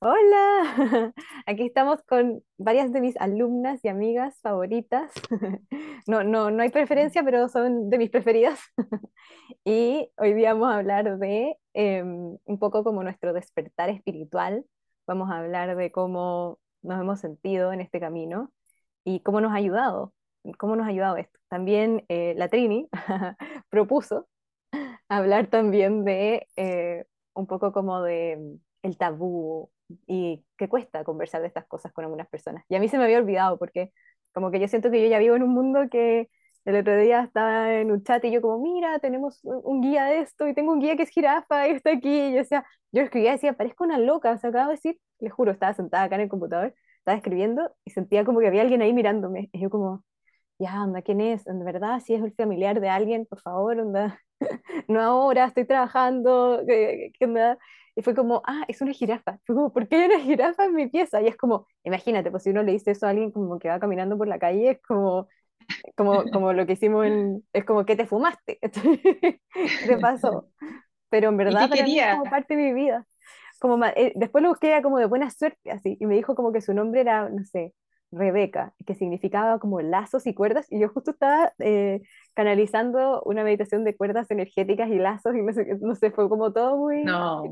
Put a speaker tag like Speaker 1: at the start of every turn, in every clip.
Speaker 1: Hola, aquí estamos con varias de mis alumnas y amigas favoritas. No, no, no hay preferencia, pero son de mis preferidas. Y hoy día vamos a hablar de em, un poco como nuestro despertar espiritual. Vamos a hablar de cómo nos hemos sentido en este camino y cómo nos ha ayudado, cómo nos ha ayudado esto. También eh, la Trini propuso hablar también de eh, un poco como de el tabú y que cuesta conversar de estas cosas con algunas personas. Y a mí se me había olvidado porque como que yo siento que yo ya vivo en un mundo que el otro día estaba en un chat y yo como, mira, tenemos un guía de esto y tengo un guía que es jirafa y está aquí. Y yo decía, yo escribía y decía, parezco una loca, o sea, acabo de decir, les juro, estaba sentada acá en el computador, estaba escribiendo y sentía como que había alguien ahí mirándome. Y yo como, ya, onda, ¿quién es? En verdad, si es el familiar de alguien, por favor, onda, no ahora, estoy trabajando, ¿qué, qué onda? Y fue como, ah, es una jirafa. Fue como, ¿por qué hay una jirafa en mi pieza? Y es como, imagínate, pues si uno le dice eso a alguien como que va caminando por la calle, es como, como, como lo que hicimos en, es como, ¿qué te fumaste? ¿Qué te pasó? Pero en
Speaker 2: ¿Y
Speaker 1: verdad para mí es
Speaker 2: quería?
Speaker 1: como parte de mi vida. Como, eh, después lo busqué era como de buena suerte, así, y me dijo como que su nombre era, no sé, Rebeca, que significaba como lazos y cuerdas, y yo justo estaba eh, canalizando una meditación de cuerdas energéticas y lazos, y no sé, no sé, fue como todo muy,
Speaker 2: No,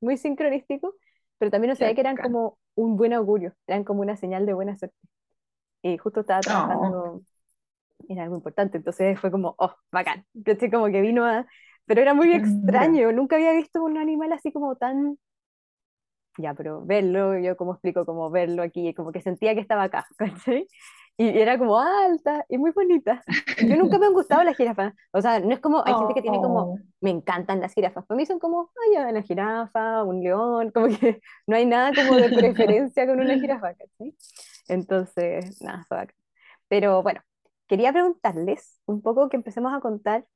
Speaker 1: muy sincronístico, pero también no sabía que eran como un buen augurio, eran como una señal de buena suerte. Y justo estaba trabajando en algo importante, entonces fue como, oh, bacán, ¿cachai? Como que vino a... Pero era muy extraño, nunca había visto un animal así como tan ya, pero verlo, yo como explico, como verlo aquí, como que sentía que estaba acá, ¿cachai? Y era como alta y muy bonita. Yo nunca me han gustado las jirafas, o sea, no es como, hay gente que tiene como,
Speaker 2: Oh,
Speaker 1: me encantan las jirafas, para mí son como, ay, ya, una jirafa, un león, como que no hay nada como de preferencia con una jirafa, ¿cachai? Entonces, nada, bacán. Pero bueno, quería preguntarles un poco que empecemos a contar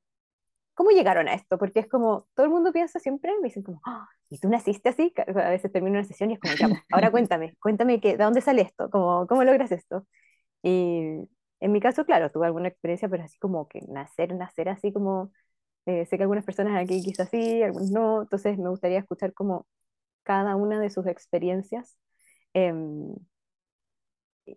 Speaker 1: ¿Cómo llegaron a esto? Porque es como, todo el mundo piensa siempre, me dicen como, "Ah, ¿y tú naciste así? A veces termino una sesión y es como, ya, pues, ahora cuéntame, cuéntame que, de dónde sale esto, como, ¿cómo logras esto? Y en mi caso, claro, tuve alguna experiencia, pero así como que nacer, nacer así como, eh, sé que algunas personas aquí quizás sí, algunos no, entonces me gustaría escuchar como cada una de sus experiencias. Em,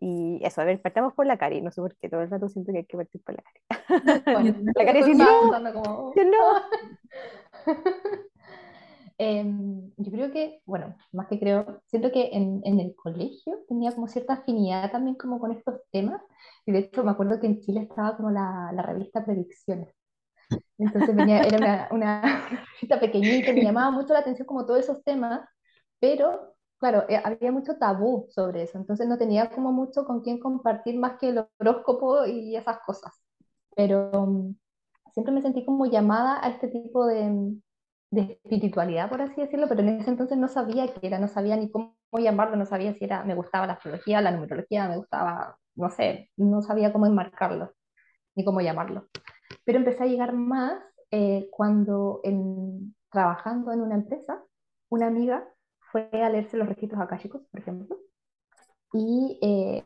Speaker 1: y eso, a ver, partamos por la Cari, no sé por qué, todo el rato siento que hay que partir por la Cari.
Speaker 3: Bueno,
Speaker 1: La Cari dice, no,
Speaker 3: como...
Speaker 1: yo no.
Speaker 3: Em, yo creo que, bueno, más que creo, siento que en, en el colegio tenía como cierta afinidad también como con estos temas. Y de hecho me acuerdo que en Chile estaba como la, la revista Predicciones. Entonces venía, era una, una revista pequeñita me llamaba mucho la atención como todos esos temas, pero claro, eh, había mucho tabú sobre eso. Entonces no tenía como mucho con quién compartir más que el horóscopo y esas cosas. Pero mm, siempre me sentí como llamada a este tipo de, de espiritualidad, por así decirlo, pero en ese entonces no sabía qué era, no sabía ni cómo llamarlo, no sabía si era, me gustaba la astrología, la numerología, me gustaba, no sé, no sabía cómo enmarcarlo, ni cómo llamarlo. Pero empecé a llegar más eh, cuando en, trabajando en una empresa, una amiga fue a leerse los registros akáshicos, por ejemplo, y eh,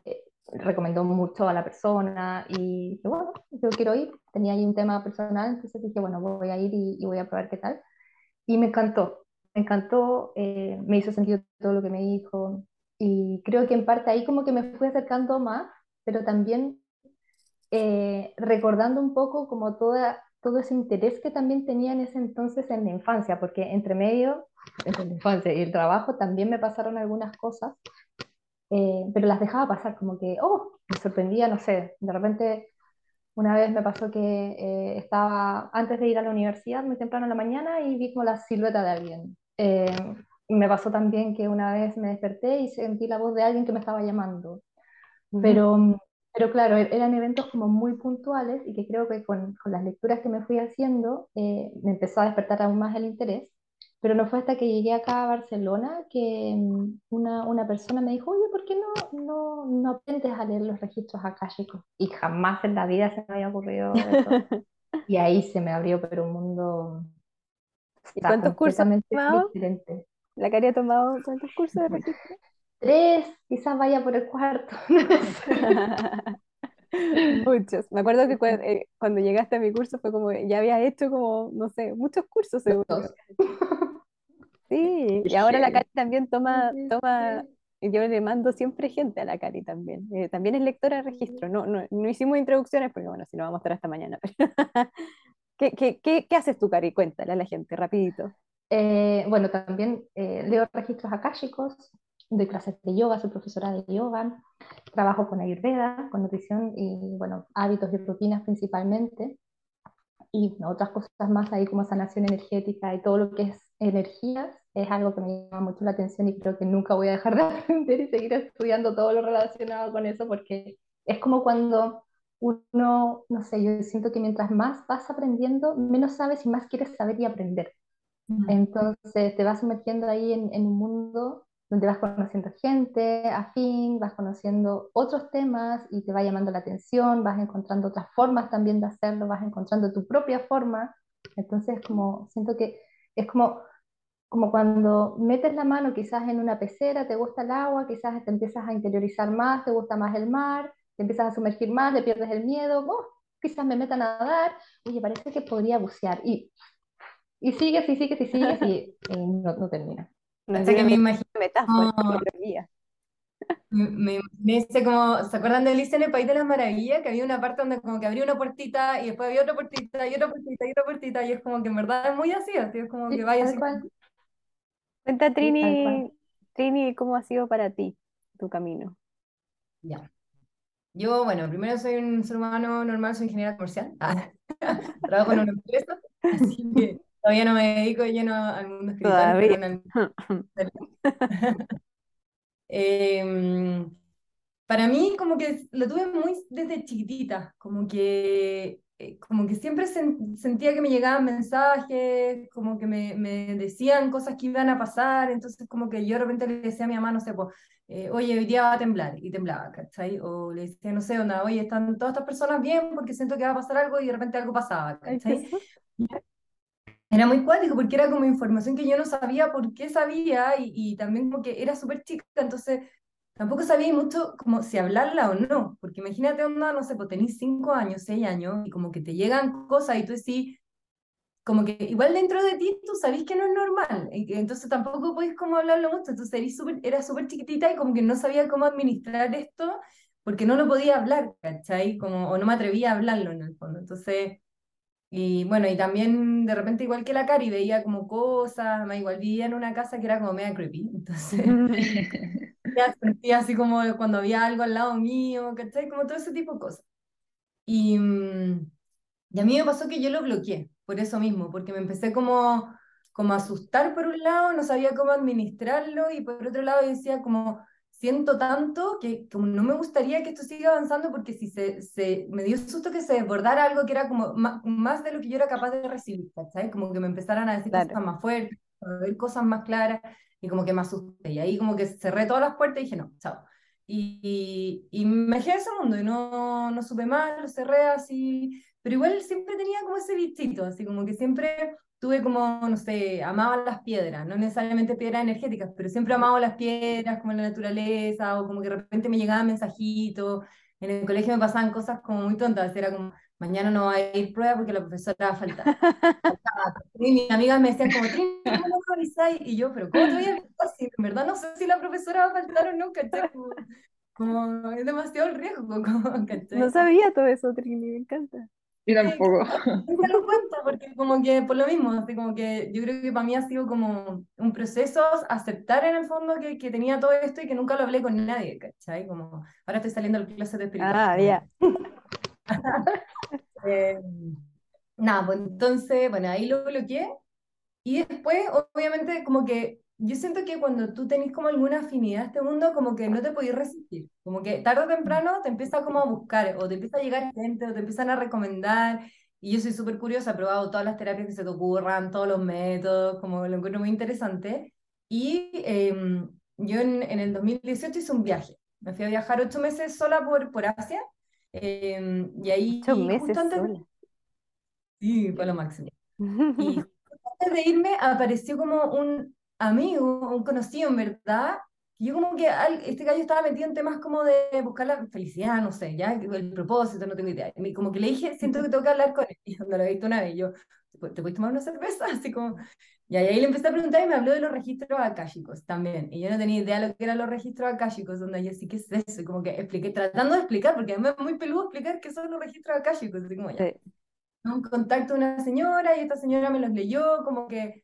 Speaker 3: recomendó mucho a la persona y dije, bueno, yo quiero ir, tenía ahí un tema personal, entonces dije, bueno, voy a ir y, y voy a probar qué tal. Y me encantó, me encantó, eh, me hizo sentido todo lo que me dijo y creo que en parte ahí como que me fui acercando más, pero también eh, recordando un poco como toda, todo ese interés que también tenía en ese entonces en la infancia, porque entre medio, entre la infancia y el trabajo también me pasaron algunas cosas eh, pero las dejaba pasar, como que, oh, me sorprendía, no sé, de repente una vez me pasó que eh, estaba antes de ir a la universidad muy temprano en la mañana y vi como la silueta de alguien. Eh, me pasó también que una vez me desperté y sentí la voz de alguien que me estaba llamando, pero, pero claro, e- eran eventos como muy puntuales y que creo que con, con las lecturas que me fui haciendo eh, me empezó a despertar aún más el interés. Pero no fue hasta que llegué acá a Barcelona que mm, una, una persona me dijo, oye, ¿por qué no, no, no aprendes a leer los registros akáshicos? Y jamás en la vida se me había ocurrido eso. Y ahí se me abrió, pero un mundo,
Speaker 1: ¿Y cuántos cursos has
Speaker 3: completamente
Speaker 1: tomado?
Speaker 3: diferente.
Speaker 1: La Cari ha tomado cuántos cursos de registro.
Speaker 3: Tres, quizás vaya por el cuarto.
Speaker 1: Muchos. Me acuerdo que cua- eh, cuando llegaste a mi curso fue como, ya había hecho como, no sé, muchos cursos seguro. que
Speaker 3: Dos.
Speaker 1: habías hecho. Sí, y ahora la Cari también toma, toma, yo le mando siempre gente a la Cari también. Eh, también es lectora de registro. No, no, no hicimos introducciones porque, bueno, si no vamos a estar hasta mañana. ¿Qué, qué, qué, qué haces tú, Cari? Cuéntale a la gente, rapidito.
Speaker 3: Eh, bueno, también eh, leo registros akáshicos, doy clases de yoga, soy profesora de yoga, trabajo con Ayurveda, con nutrición y, bueno, hábitos y rutinas principalmente, y otras cosas más ahí como sanación energética y todo lo que es energías, es algo que me llama mucho la atención y creo que nunca voy a dejar de aprender y seguir estudiando todo lo relacionado con eso, porque es como cuando uno, no sé, yo siento que mientras más vas aprendiendo, menos sabes y más quieres saber y aprender. Entonces te vas sumergiendo ahí en, en un mundo donde vas conociendo gente afín, vas conociendo otros temas y te va llamando la atención, vas encontrando otras formas también de hacerlo, vas encontrando tu propia forma. Entonces, como siento que es como, como cuando metes la mano quizás en una pecera, te gusta el agua, quizás te empiezas a interiorizar más, te gusta más el mar, te empiezas a sumergir más, le pierdes el miedo, oh, quizás me meta a nadar, oye, parece que podría bucear. Y, y sigues y sigues y sigues y, y no, no termina.
Speaker 1: No
Speaker 2: Hasta que me imagino,
Speaker 1: metáfora, psicología.
Speaker 2: Me, me imaginé ese como, ¿se acuerdan de Alicia en el País de las Maravillas? Que había una parte donde como que abría una puertita y después había otra puertita y otra puertita y otra puertita y es como que en verdad es muy así, así es como que vaya así.
Speaker 1: Cuenta. Trini, Trini, ¿cómo ha sido para ti tu camino?
Speaker 2: Ya. Yo, bueno, primero soy un ser humano normal, soy ingeniera comercial. Ah, trabajo en una empresa, así que todavía no me dedico de lleno al mundo espiritual, Em, para mí como que lo tuve muy desde chiquitita, como que, eh, como que siempre sen- sentía que me llegaban mensajes, como que me, me decían cosas que iban a pasar, entonces como que yo de repente le decía a mi mamá, no sé, pues, eh, oye, hoy día va a temblar, y temblaba, ¿cachai? O le decía, no sé, onda, oye, están todas estas personas bien porque siento que va a pasar algo y de repente algo pasaba, ¿cachai? Era muy cuático porque era como información que yo no sabía por qué sabía y, y también como que era súper chica, entonces tampoco sabía mucho como si hablarla o no, porque imagínate onda, no sé, pues tenés cinco años, seis años y como que te llegan cosas y tú decís, como que igual dentro de ti tú sabés que no es normal, entonces tampoco podés como hablarlo mucho, entonces súper- era súper chiquitita y como que no sabía cómo administrar esto porque no lo podía hablar, ¿cachai? Como, o no me atrevía a hablarlo en el fondo, entonces... Y bueno, y también de repente, igual que la Cari, veía como cosas, más igual vivía en una casa que era como media creepy, entonces ya sentía así como cuando había algo al lado mío, ¿cachai? Como todo ese tipo de cosas. Y, mm, y a mí me pasó que yo lo bloqueé, por eso mismo, porque me empecé como, como a asustar por un lado, no sabía cómo administrarlo, y por otro lado decía como, siento tanto que como no me gustaría que esto siga avanzando, porque si se, se, me dio susto que se desbordara algo que era como ma- más, de lo que yo era capaz de recibir, ¿cachai? Como que me empezaran a decir
Speaker 1: Claro.
Speaker 2: cosas más fuertes, a ver cosas más claras, y como que me asusté, y ahí como que cerré todas las puertas y dije, no, chao. Y, y, y me dejé de ese mundo y no, no supe más, lo cerré así, pero igual siempre tenía como ese bichito, así como que siempre tuve como, no sé, amaba las piedras, no necesariamente piedras energéticas, pero siempre amaba las piedras, como la naturaleza, o como que de repente me llegaban mensajitos, en el colegio me pasaban cosas como muy tontas, era como, mañana no va a ir prueba porque la profesora va a faltar. Y mis amigas me decían como, Trini, ¿cómo no avisáis? Y yo, pero ¿cómo te voy a avisar en verdad no sé si la profesora va a faltar o no, ¿cachai? Como, es demasiado el riesgo, como,
Speaker 1: No
Speaker 2: ¿cachai?
Speaker 1: sabía todo eso, Trini, me encanta.
Speaker 4: Yo tampoco.
Speaker 2: Nunca lo cuento porque como que por lo mismo, así como que yo creo que para mí ha sido como un proceso aceptar en el fondo que, que tenía todo esto y que nunca lo hablé con nadie, ¿cachai? Como ahora estoy saliendo al clase de espiritual.
Speaker 1: Ah, ya.
Speaker 2: Eh, nada, pues entonces, bueno, ahí lo bloqueé y después, obviamente, como que yo siento que cuando tú tenés como alguna afinidad a este mundo, como que no te podés resistir, como que tarde o temprano te empieza como a buscar, o te empieza a llegar gente, o te empiezan a recomendar, y yo soy súper curiosa, he probado todas las terapias que se te ocurran, todos los métodos, como lo encuentro muy interesante, y em, yo en, en el 2018 hice un viaje, me fui a viajar ocho meses sola por, por Asia, em, y ahí
Speaker 1: Ocho meses
Speaker 2: antes
Speaker 1: sola.
Speaker 2: Sí, fue lo máximo. Y antes de irme apareció como un amigo, un conocido en verdad, yo como que al- este gallo estaba metido en temas como de buscar la felicidad, no sé, ya, el propósito, no tengo idea. Y como que le dije, siento que tengo que hablar con él. Y cuando lo he visto una vez, yo, ¿te, pu- te puedes tomar una cerveza? Así como, Y ahí le empecé a preguntar y me habló de los registros akáshicos también. Y yo no tenía idea de lo que eran los registros akáshicos, donde yo sí, ¿qué es eso? Y como que expliqué, tratando de explicar, porque a mí es muy peludo explicar qué son los registros akáshicos. Así como ya. Un contacto de una señora y esta señora me los leyó, como que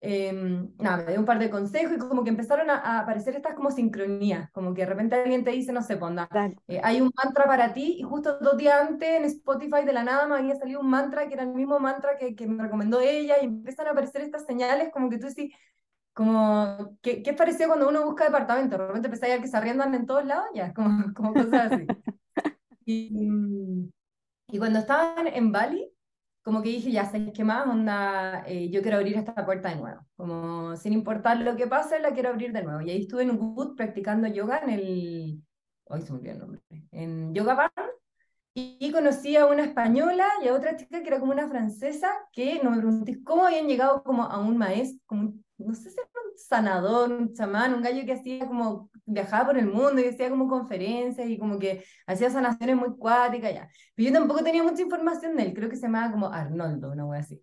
Speaker 2: Em, nada, me dio un par de consejos y como que empezaron a, aparecer estas como sincronías, como que de repente alguien te dice, no sé, ponda, eh, hay un mantra para ti y justo dos días antes en Spotify de la nada me había salido un mantra que era el mismo mantra que, que me recomendó ella y empiezan a aparecer estas señales como que tú decís, como, ¿qué, qué pareció cuando uno busca departamento? De repente empecé a ver que se arriendan en todos lados, ya, como, como cosas así. Y, y cuando estaban en Bali, como que dije, ya sé qué más, onda, eh, yo quiero abrir esta puerta de nuevo. Como sin importar lo que pase, la quiero abrir de nuevo. Y ahí estuve en un boot practicando yoga en el. Hoy se me olvidó el nombre. En Yoga Bar. Y, conocí a una española y a otra chica que era como una francesa, que no me pregunté cómo habían llegado como a un maestro, como no sé si sanador, un chamán, un gallo que hacía como, viajaba por el mundo y hacía como conferencias y como que hacía sanaciones muy cuáticas, ya. Pero yo tampoco tenía mucha información de él, creo que se llamaba como Arnoldo, una wea así.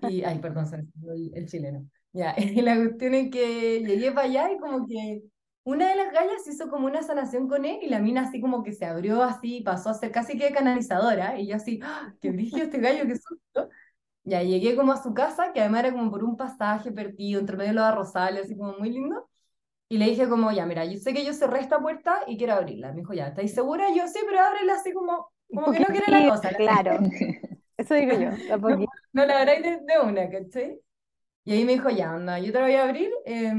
Speaker 2: Y, ay, perdón, el, el chileno. Ya, y la cuestión es que llegué para allá y como que una de las gallas hizo como una sanación con él y la mina así como que se abrió así, pasó a ser casi que canalizadora y yo así, ¡Ah, qué brillo este gallo, qué susto. Ya llegué como a su casa, que además era como por un pasaje perdido entre medio de los arrozales, así como muy lindo. Y le dije como, ya, mira, yo sé que yo cerré esta puerta y quiero abrirla. Me dijo, ya, ¿estáis segura? Yo sí, pero ábrela así como, como que no quiere la cosa.
Speaker 1: Claro. Eso digo yo,
Speaker 2: no, no, la abráis de, de, una, ¿cachai? Y ahí me dijo, ya, anda, yo te la voy a abrir eh,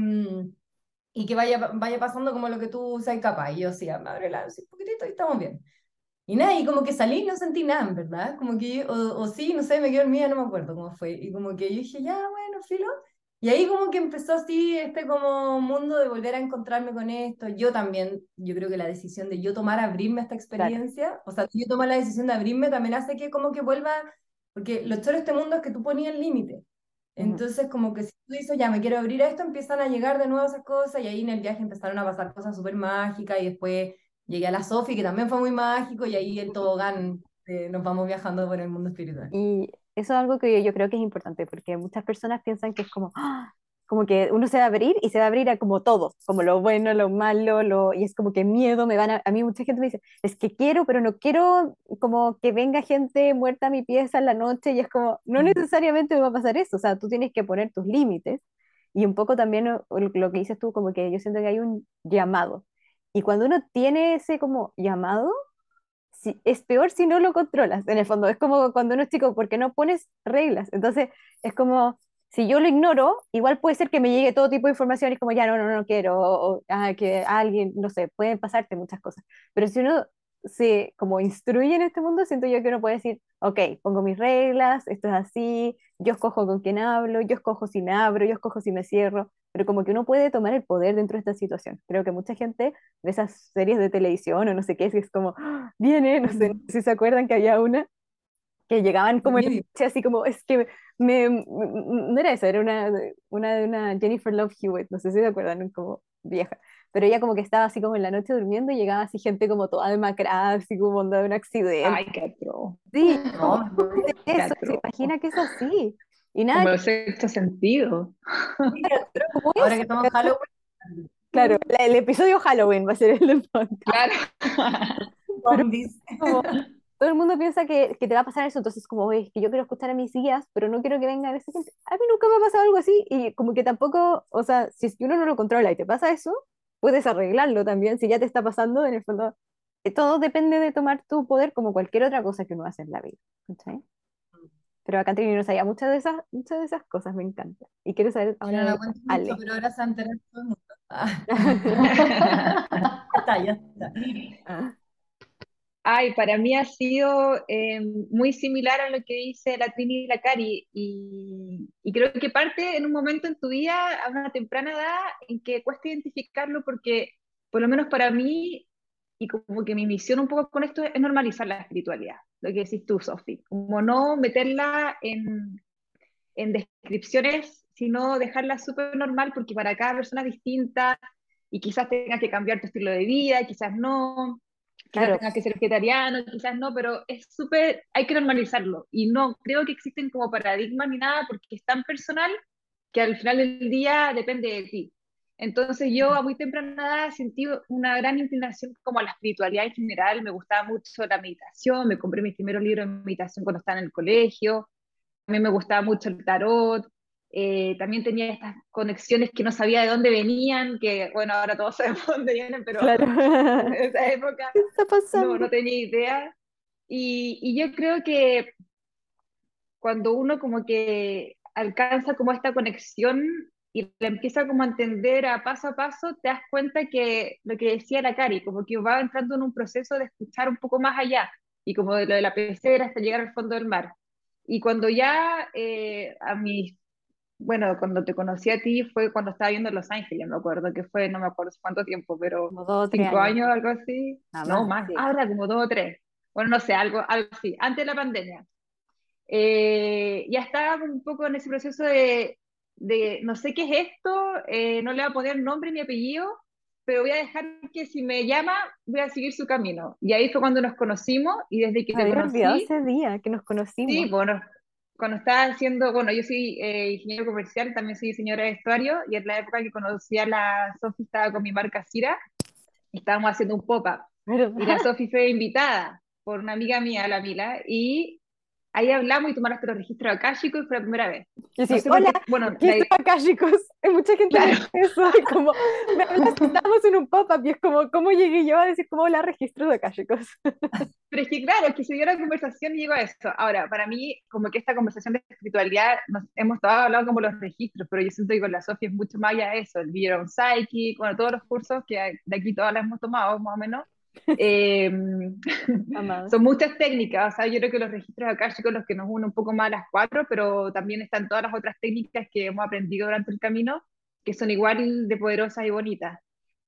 Speaker 2: y que vaya, vaya pasando como lo que tú seas capaz. Y yo, sí, ábrela, un poquitito y estamos bien. Y nada, y como que salí y no sentí nada, ¿verdad? Como que, o, o sí, no sé, me quedé dormida, no me acuerdo cómo fue. Y como que yo dije, ya, bueno, filo. Y ahí como que empezó así este como mundo de volver a encontrarme con esto. Yo también, yo creo que la decisión de yo tomar, abrirme a esta experiencia, o sea, yo tomar la decisión de abrirme también hace que como que vuelva, porque lo choro de este mundo es que tú ponías el límite. Entonces, como que si tú dices, ya me quiero abrir a esto, empiezan a llegar de nuevo esas cosas y ahí en el viaje empezaron a pasar cosas súper mágicas y después llegué a la Sofi, que también fue muy mágico, y ahí el tobogán eh, nos vamos viajando por el mundo espiritual.
Speaker 1: Y eso es algo que yo creo que es importante, porque muchas personas piensan que es como, ¡ah! como que uno se va a abrir y se va a abrir a como todo, como lo bueno, lo malo, lo, y es como que miedo, me van a, a mí mucha gente me dice, es que quiero, pero no quiero como que venga gente muerta a mi pieza en la noche, y es como, no mm. necesariamente me va a pasar eso, o sea, tú tienes que poner tus límites, y un poco también lo que dices tú, como que yo siento que hay un llamado, y cuando uno tiene ese como llamado, si, es peor si no lo controlas, en el fondo. Es como cuando uno es chico, porque no pones reglas. Entonces, es como, si yo lo ignoro, igual puede ser que me llegue todo tipo de información y es como, ya, no, no, no quiero, o, ah, que alguien, no sé, pueden pasarte muchas cosas. Pero si uno se como instruye en este mundo, siento yo que uno puede decir, ok, pongo mis reglas, esto es así, yo escojo con quién hablo, yo escojo si me abro, yo escojo si me cierro, pero como que uno puede tomar el poder dentro de esta situación. Creo que mucha gente de esas series de televisión o no sé qué, es como, ¡Ah! viene, no sé, si se acuerdan que había una que llegaban como en así como, es que me, no era eso, era una, una de una Jennifer Love Hewitt, no sé si se acuerdan, como vieja, pero ella como que estaba así como en la noche durmiendo y llegaba así gente como toda demacrada, así como de un accidente.
Speaker 3: Ay, qué pro.
Speaker 1: Sí, no, eso, se imagina que es así. Y nada.
Speaker 4: Como el sexto sentido.
Speaker 2: Ahora que estamos Halloween.
Speaker 1: Claro, el episodio Halloween va a ser el del
Speaker 4: Claro.
Speaker 1: todo el mundo piensa que, que, te va a pasar eso, entonces como, es que yo quiero escuchar a mis guías, pero no quiero que venga esa gente. A mí nunca me ha pasado algo así, y como que tampoco, o sea, si uno no lo controla y te pasa eso, puedes arreglarlo también, si ya te está pasando, en el fondo, eh, todo depende de tomar tu poder como cualquier otra cosa que uno hace en la vida. ¿sí? Pero acá Trini no sabía muchas de esas, muchas de esas cosas, me encanta. Y quiero saber ahora.
Speaker 2: No, no Ale. Mucho, pero ahora se han todo el mundo. Ah. ya está, ya está.
Speaker 4: Ah. Ay, para mí ha sido eh, muy similar a lo que dice la Trini y la Cari, y, creo que parte en un momento en tu vida, a una temprana edad, en que cuesta identificarlo, porque por lo menos para mí, y como que mi misión un poco con esto es normalizar la espiritualidad, lo que decís tú, Sofi, como no meterla en, en descripciones, sino dejarla súper normal, porque para cada persona es distinta, y quizás tengas que cambiar tu estilo de vida, quizás no, claro. tengas que ser vegetariano, quizás no, pero es súper, hay que normalizarlo, y no creo que existen como paradigmas ni nada, porque es tan personal que al final del día depende de ti. Entonces yo a muy temprana edad sentí una gran inclinación como a la espiritualidad en general, me gustaba mucho la meditación, me compré mis primeros libros de meditación cuando estaba en el colegio, también me gustaba mucho el tarot, eh, también tenía estas conexiones que no sabía de dónde venían, que bueno, ahora todos sabemos dónde vienen, pero en esa época no, no, tenía idea. Y, y yo creo que cuando uno como que alcanza como esta conexión y la empieza como a entender a paso a paso, te das cuenta que lo que decía la Cari, como que va entrando en un proceso de escuchar un poco más allá, y como de lo de la pecera hasta llegar al fondo del mar. Y cuando ya eh, a mis, bueno, cuando te conocí a ti fue cuando estaba viendo Los Ángeles, me acuerdo que fue, no me acuerdo cuánto tiempo, pero
Speaker 1: como dos
Speaker 4: cinco
Speaker 1: años.
Speaker 4: años, algo así, no más, ahora como dos o tres, bueno, no sé, algo, algo así, antes de la pandemia. Eh, ya estaba un poco en ese proceso de, de no sé qué es esto, eh, no le voy a poner nombre ni apellido, pero voy a dejar que si me llama, voy a seguir su camino. Y ahí fue cuando nos conocimos y desde que te conocí,
Speaker 1: ese día que nos conocimos.
Speaker 4: sí, bueno, cuando estaba haciendo, bueno, yo soy eh, ingeniero comercial, también soy diseñadora de vestuario, y en la época que conocí a la Sofi estaba con mi marca Cira, estábamos haciendo un pop-up, y la Sofi fue invitada por una amiga mía, la Mila, y ahí hablamos y tú mandaste los registros akáshicos y fue la primera vez.
Speaker 1: Y
Speaker 4: No
Speaker 1: sí,
Speaker 4: sé por qué-
Speaker 1: hola,
Speaker 4: bueno,
Speaker 1: aquí
Speaker 4: la-
Speaker 1: chicos. Hay mucha gente
Speaker 4: Claro.
Speaker 1: que eso, y como, me hablas, estamos en un pop-up, y es como, ¿cómo llegué yo a decir cómo la registro de acá, chicos?
Speaker 4: Pero es que claro, es que se dio la conversación y llegó a eso. Ahora, para mí, como que esta conversación de espiritualidad, nos, hemos estado hablando como los registros, pero yo siento que con la Sofía es mucho más allá de eso, el Beyond Psychic, bueno, todos los cursos que de aquí todas las hemos tomado, más o menos. Eh, son muchas técnicas, o sea, yo creo que los registros acá chicos los que nos unen un poco más a las cuatro, pero también están todas las otras técnicas que hemos aprendido durante el camino, que son igual de poderosas y bonitas.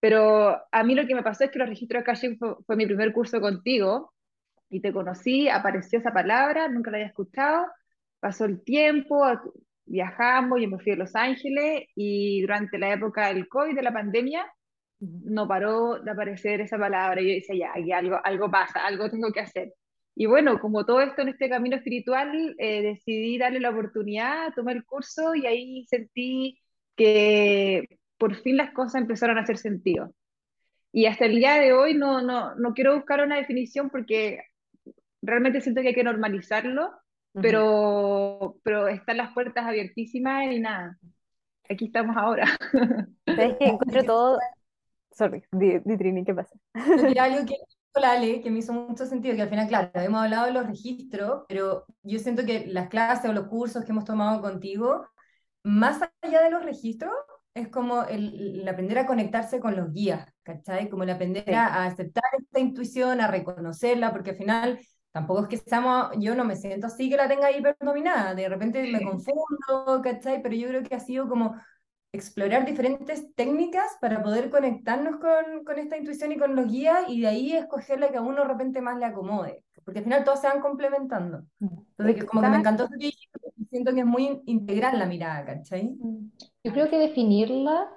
Speaker 4: Pero a mí lo que me pasó es que los registros acá fue, fue mi primer curso contigo, y te conocí, apareció esa palabra, nunca la había escuchado, pasó el tiempo, viajamos, yo me fui a Los Ángeles y durante la época del COVID, de la pandemia, no paró de aparecer esa palabra. Y yo decía, ya, aquí algo, algo pasa, algo tengo que hacer. Y bueno, como todo esto en este camino espiritual, eh, decidí darle la oportunidad, tomé el curso y ahí sentí que por fin las cosas empezaron a hacer sentido. Y hasta el día de hoy no, no, no quiero buscar una definición porque realmente siento que hay que normalizarlo, pero, pero están las puertas abiertísimas y nada, aquí estamos ahora.
Speaker 1: ¿Sabes que encuentro todo... Sorry, di, di, Trini, ¿qué pasa?
Speaker 2: Era algo que dijo la Ale, que me hizo mucho sentido, que al final, claro, hemos hablado de los registros, pero yo siento que las clases o los cursos que hemos tomado contigo, más allá de los registros, es como el, el aprender a conectarse con los guías, ¿cachai? Como el aprender
Speaker 1: Sí.
Speaker 2: a, aceptar esta intuición, a reconocerla, porque al final tampoco es que seamos, yo no me siento así que la tenga hiperdominada, de repente me confundo, ¿cachai? Pero yo creo que ha sido como explorar diferentes técnicas para poder conectarnos con, con esta intuición y con los guías y de ahí escoger la que a uno de repente más le acomode, porque al final todos se van complementando. Entonces, que como que me encantó que siento que es muy integral la mirada, ¿cachai?
Speaker 3: Yo creo que definirla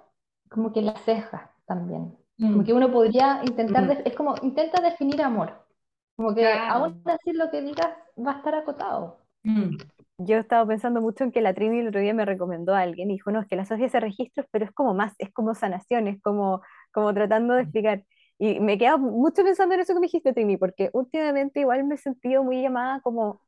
Speaker 3: como que la ceja también. Como
Speaker 2: Mm.
Speaker 3: que uno podría intentar,
Speaker 2: Mm.
Speaker 3: es como, intenta definir amor. Como que
Speaker 4: Claro.
Speaker 3: aún así lo que digas va a estar acotado.
Speaker 2: Mm.
Speaker 1: Yo he estado pensando mucho en que la Trini el otro día me recomendó a alguien y dijo, no, es que la Sofía hace registros, pero es como más, es como sanación, es como, como tratando de explicar. Y me he quedado mucho pensando en eso que me dijiste, Trini, porque últimamente igual me he sentido muy llamada como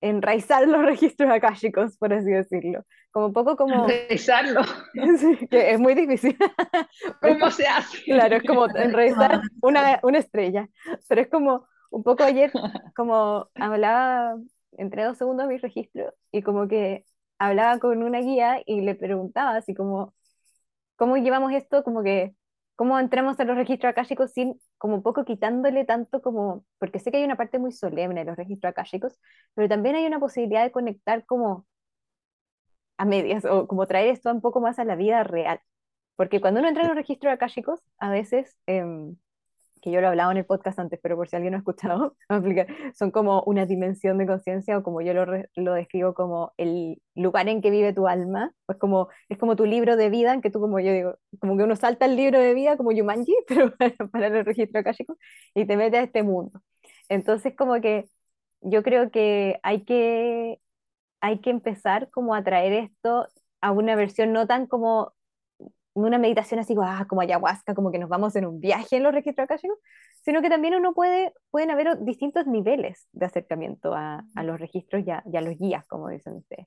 Speaker 1: enraizar los registros akáshicos, por así decirlo. Como un poco como,
Speaker 4: Revisarlo,
Speaker 1: sí, que es muy difícil.
Speaker 4: ¿cómo se hace?
Speaker 1: Claro, es como enraizar una, una estrella, pero es como un poco ayer, como hablaba entre dos segundos mi registro y como que hablaba con una guía y le preguntaba así como, ¿cómo llevamos esto? Como que, ¿cómo entramos en los registros akáshicos sin, como un poco quitándole tanto como, porque sé que hay una parte muy solemne de los registros akáshicos, pero también hay una posibilidad de conectar como a medias o como traer esto un poco más a la vida real. Porque cuando uno entra en los registros akáshicos, a veces, em, que yo lo he hablado en el podcast antes, pero por si alguien no ha escuchado, son como una dimensión de conciencia o como yo lo, lo describo como el lugar en que vive tu alma, pues como, es como tu libro de vida, en que tú como yo digo, como que uno salta el libro de vida como Yumanji, pero para, para el registro akáshico, y te mete a este mundo. Entonces como que yo creo que hay que hay que empezar como a traer esto a una versión no tan como una meditación así ah, como ayahuasca, como que nos vamos en un viaje en los registros akáshicos, sino que también uno puede, pueden haber distintos niveles de acercamiento a, a los registros y a, y a, los guías, como dicen ustedes.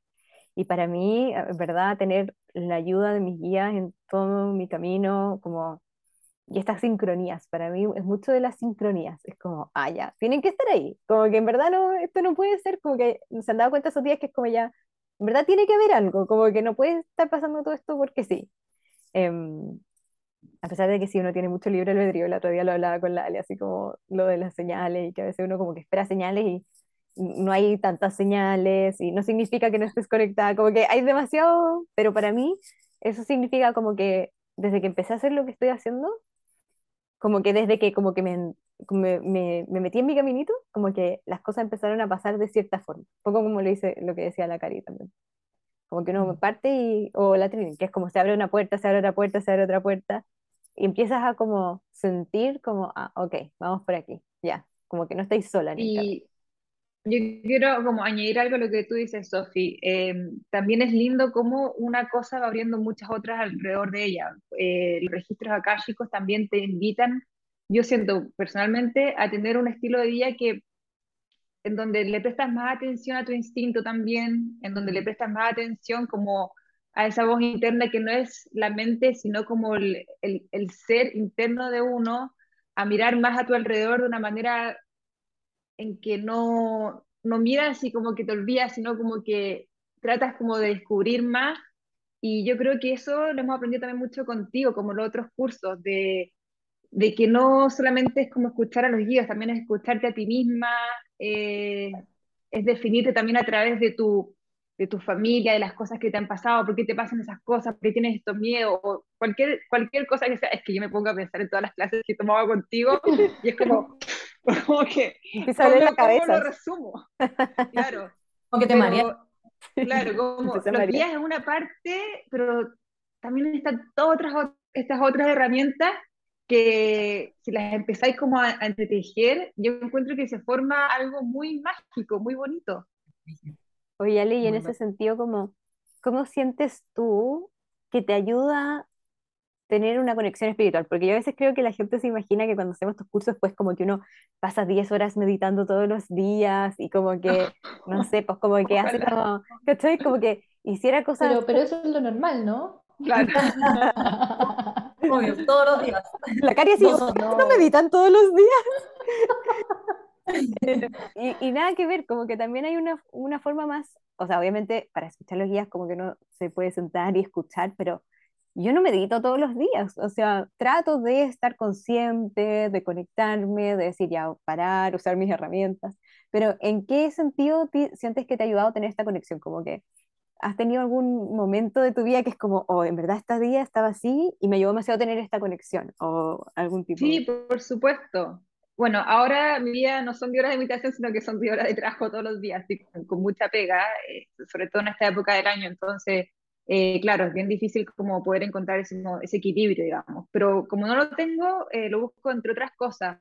Speaker 1: Y para mí, ¿verdad? Tener la ayuda de mis guías en todo mi camino, como, y estas sincronías, para mí es mucho de las sincronías, es como, ah, ya, tienen que estar ahí, como que en verdad no, esto no puede ser, como que se han dado cuenta esos días que es como ya, en verdad tiene que haber algo, como que no puede estar pasando todo esto porque sí. Um, a pesar de que si uno tiene mucho libre albedrío, el otro día lo hablaba con Lali, así como lo de las señales, y que a veces uno como que espera señales y no hay tantas señales, y no significa que no estés conectada, como que hay demasiado, pero para mí eso significa como que desde que empecé a hacer lo que estoy haciendo, como que desde que como que me, me, me, metí en mi caminito, como que las cosas empezaron a pasar de cierta forma, un poco como lo, dice, lo que decía la Cari también. Como que uno parte y, o la Trini, que es como se abre una puerta, se abre otra puerta, se abre otra puerta, y empiezas a como sentir como, ah, ok, vamos por aquí, ya, como que no estáis sola.
Speaker 4: Y yo quiero como añadir algo a lo que tú dices, Sofi. Em, también es lindo cómo una cosa va abriendo muchas otras alrededor de ella. Eh, los registros akáshicos también te invitan, yo siento personalmente, a tener un estilo de vida que en donde le prestas más atención a tu instinto también, en donde le prestas más atención como a esa voz interna que no es la mente, sino como el, el, ser interno de uno, a mirar más a tu alrededor de una manera en que no, no miras y como que te olvidas, sino como que tratas como de descubrir más. Y yo creo que eso lo hemos aprendido también mucho contigo, como los otros cursos, de, de que no solamente es como escuchar a los guías, también es escucharte a ti misma, eh, es definirte también a través de tu, de tu familia, de las cosas que te han pasado, por qué te pasan esas cosas, por qué tienes estos miedos, o cualquier, cualquier cosa que sea, es que yo me pongo a pensar en todas las clases que he tomado contigo y es como, como que,
Speaker 1: ¿cómo, la cabeza.
Speaker 4: ¿cómo lo resumo? Claro.
Speaker 2: O que te mareas.
Speaker 4: Claro, como los días es una parte, pero también están todas otras, estas otras herramientas que si las empezáis como a, a entretejer, yo encuentro que se forma algo muy mágico, muy bonito.
Speaker 1: Oye, Ale, y en ese sentido, ¿cómo, ¿cómo sientes tú que te ayuda tener una conexión espiritual? Porque yo a veces creo que la gente se imagina que cuando hacemos estos cursos, pues como que uno pasa 10 horas meditando todos los días y como que, no sé, pues como que hace como, ¿cachai? Como que hiciera cosas...
Speaker 3: Pero, pero eso es lo normal, ¿no?
Speaker 4: Claro.
Speaker 2: Obvio, todos los días.
Speaker 1: La Cari así, no, no. no meditan todos los días? y, y, nada que ver, como que también hay una, una forma más, o sea, obviamente para escuchar los guías como que no se puede sentar y escuchar, pero yo no medito todos los días, o sea, trato de estar consciente, de conectarme, de decir ya, parar, usar mis herramientas, pero ¿en qué sentido sientes que te ha ayudado a tener esta conexión? Como que ¿Has tenido algún momento de tu vida que es como, oh, en verdad este día estaba así y me ayudó demasiado a tener esta conexión o algún tipo?
Speaker 4: Sí, por supuesto. Bueno, ahora mi vida no son de horas de meditación, sino que son de horas de trabajo todos los días, con, mucha pega, eh, sobre todo en esta época del año. Entonces, eh, claro, es bien difícil como poder encontrar ese, ese equilibrio, digamos. Pero como no lo tengo, eh, lo busco entre otras cosas.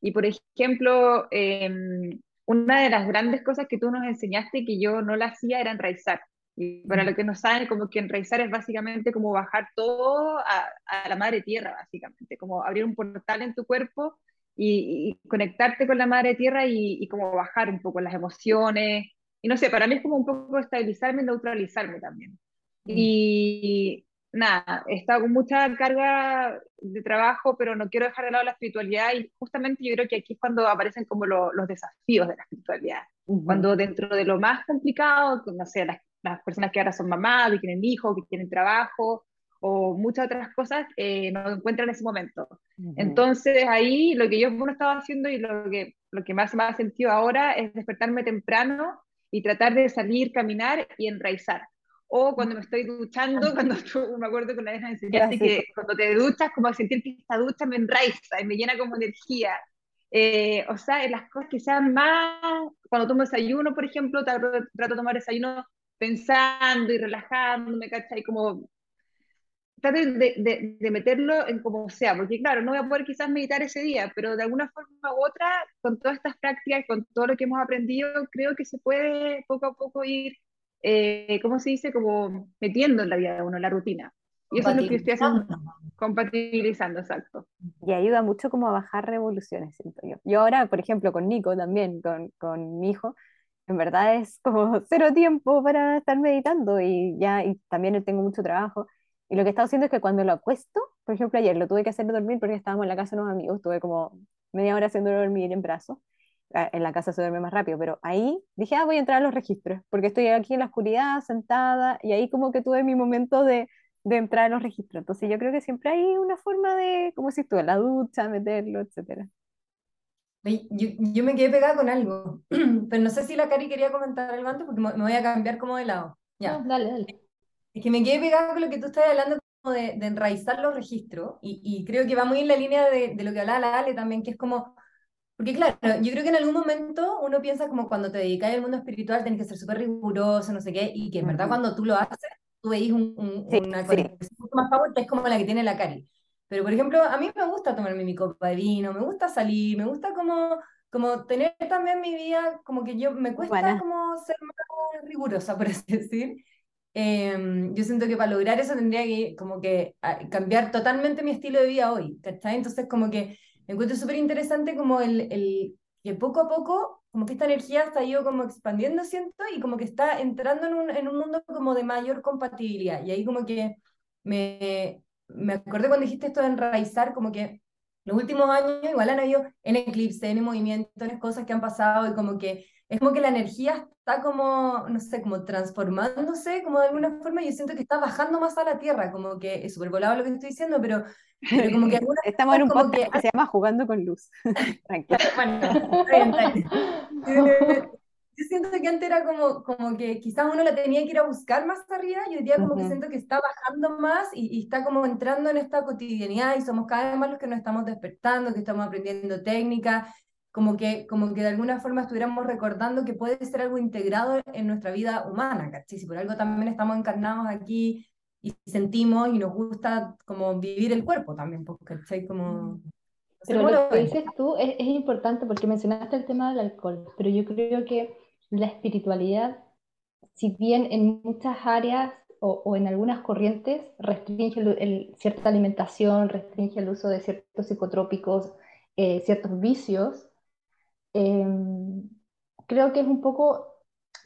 Speaker 4: Y por ejemplo, em, una de las grandes cosas que tú nos enseñaste que yo no la hacía era enraizar. Y para los que no saben, como que enraizar es básicamente como bajar todo a, a la madre tierra, básicamente, como abrir un portal en tu cuerpo y, y conectarte con la madre tierra y, y, como bajar un poco las emociones. Y no sé, para mí es como un poco estabilizarme neutralizarme también. Y nada, he estado con mucha carga de trabajo, pero no quiero dejar de lado la espiritualidad y justamente yo creo que aquí es cuando aparecen como lo, los desafíos de la espiritualidad. Cuando dentro de lo más complicado, no sé, las las personas que ahora son mamás, que tienen hijos, que tienen trabajo o muchas otras cosas, eh, no encuentran en ese momento. Entonces ahí lo que yo bueno, estaba haciendo y lo que, lo que más me ha sentido ahora es despertarme temprano y tratar de salir, caminar y enraizar. O cuando me estoy duchando, cuando tú, me acuerdo que una vez me enseñaste que cuando te duchas, como sentir que esta ducha me enraiza y me llena como energía. Eh, o sea, en las cosas que sean más, cuando tomo desayuno, por ejemplo, trato, trato de tomar desayuno pensando y relajándome, ¿cachai? Como trate de, de, de, meterlo en como sea, porque claro, no voy a poder quizás meditar ese día, pero de alguna forma u otra, con todas estas prácticas, con todo lo que hemos aprendido, creo que se puede poco a poco ir eh, ¿cómo se dice? Como metiendo en la vida de uno, la rutina. Y eso es lo que estoy haciendo, compatibilizando, exacto.
Speaker 1: Y ayuda mucho como a bajar revoluciones, siento yo. Yo ahora, por ejemplo, con Nico también, con, con mi hijo, en verdad es como cero tiempo para estar meditando y ya y también tengo mucho trabajo. Y lo que he estado haciendo es que cuando lo acuesto, por ejemplo, ayer lo tuve que hacer dormir porque estábamos en la casa de unos amigos, tuve como media hora haciéndolo dormir en brazos. Ah, en la casa se duerme más rápido, pero ahí dije, ah, voy a entrar a los registros, porque estoy aquí en la oscuridad, sentada, y ahí como que tuve mi momento de, de entrar a los registros. Entonces yo creo que siempre hay una forma de, como si tú, en la ducha, meterlo, etcétera.
Speaker 2: Yo, yo, me quedé pegada con algo, pero no sé si la Cari quería comentar algo antes porque me voy a cambiar como de lado. Ya.
Speaker 3: dale, dale.
Speaker 2: Es que me quedé pegada con lo que tú estás hablando como de, de enraizar los registros y, y, creo que va muy en la línea de, de, lo que hablaba la Ale también, que es como, porque claro, yo creo que en algún momento uno piensa como cuando te dedicas al mundo espiritual tienes que ser súper riguroso, no sé qué, y que en verdad cuando tú lo haces, tú veis un, una conexión más fuerte, es como la que tiene la Cari. Pero, por ejemplo, a mí me gusta tomarme mi copa de vino, me gusta salir, me gusta como, como tener también mi vida, como que yo me cuesta como ser más rigurosa, por así decir. Em, yo siento que para lograr eso tendría que como que cambiar totalmente mi estilo de vida hoy, ¿cachai? Entonces como que me encuentro súper interesante como el, el, que poco a poco, como que esta energía está yo como expandiendo, siento, y como que está entrando en un, en un mundo como de mayor compatibilidad. Y ahí como que me, me acordé cuando dijiste esto de enraizar, como que los últimos años igual han habido en eclipse, en movimiento, en cosas que han pasado y como que es como que la energía está como, no sé, como transformándose como de alguna forma y yo siento que está bajando más a la tierra, como que es súper volado lo que estoy diciendo, pero, pero como que
Speaker 1: Estamos en un podcast que, se llama Jugando con Luz.
Speaker 2: bueno, yo siento que antes era como, como que quizás uno la tenía que ir a buscar más arriba y hoy día como que siento que está bajando más y, y, está como entrando en esta cotidianidad y somos cada vez más los que nos estamos despertando, que estamos aprendiendo técnica, como que, como que de alguna forma estuviéramos recordando que puede ser algo integrado en nuestra vida humana, ¿cachai? Si por algo también estamos encarnados aquí y sentimos y nos gusta como vivir el cuerpo también, pues, ¿cachai? Como...
Speaker 3: Pero lo que dices tú es, es, importante porque mencionaste el tema del alcohol, pero yo creo que la espiritualidad, si bien en muchas áreas o, o en algunas corrientes restringe el, cierta alimentación, restringe el uso de ciertos psicotrópicos, eh, ciertos vicios, eh, creo que es un poco,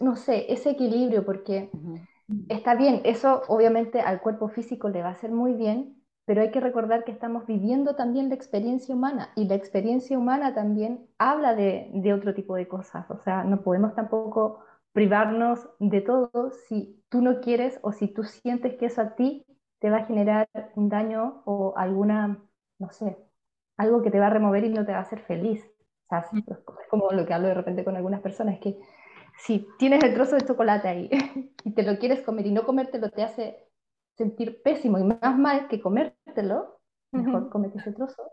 Speaker 3: no sé, ese equilibrio, porque está bien, eso obviamente al cuerpo físico le va a hacer muy bien, pero hay que recordar que estamos viviendo también la experiencia humana y la experiencia humana también habla de, de, otro tipo de cosas, o sea, no podemos tampoco privarnos de todo si tú no quieres o si tú sientes que eso a ti te va a generar un daño o alguna, no sé, algo que te va a remover y no te va a hacer feliz. O sea, es como lo que hablo de repente con algunas personas, que si tienes el trozo de chocolate ahí y te lo quieres comer y no comértelo te hace sentir pésimo y más mal que comértelo, mejor comete ese trozo,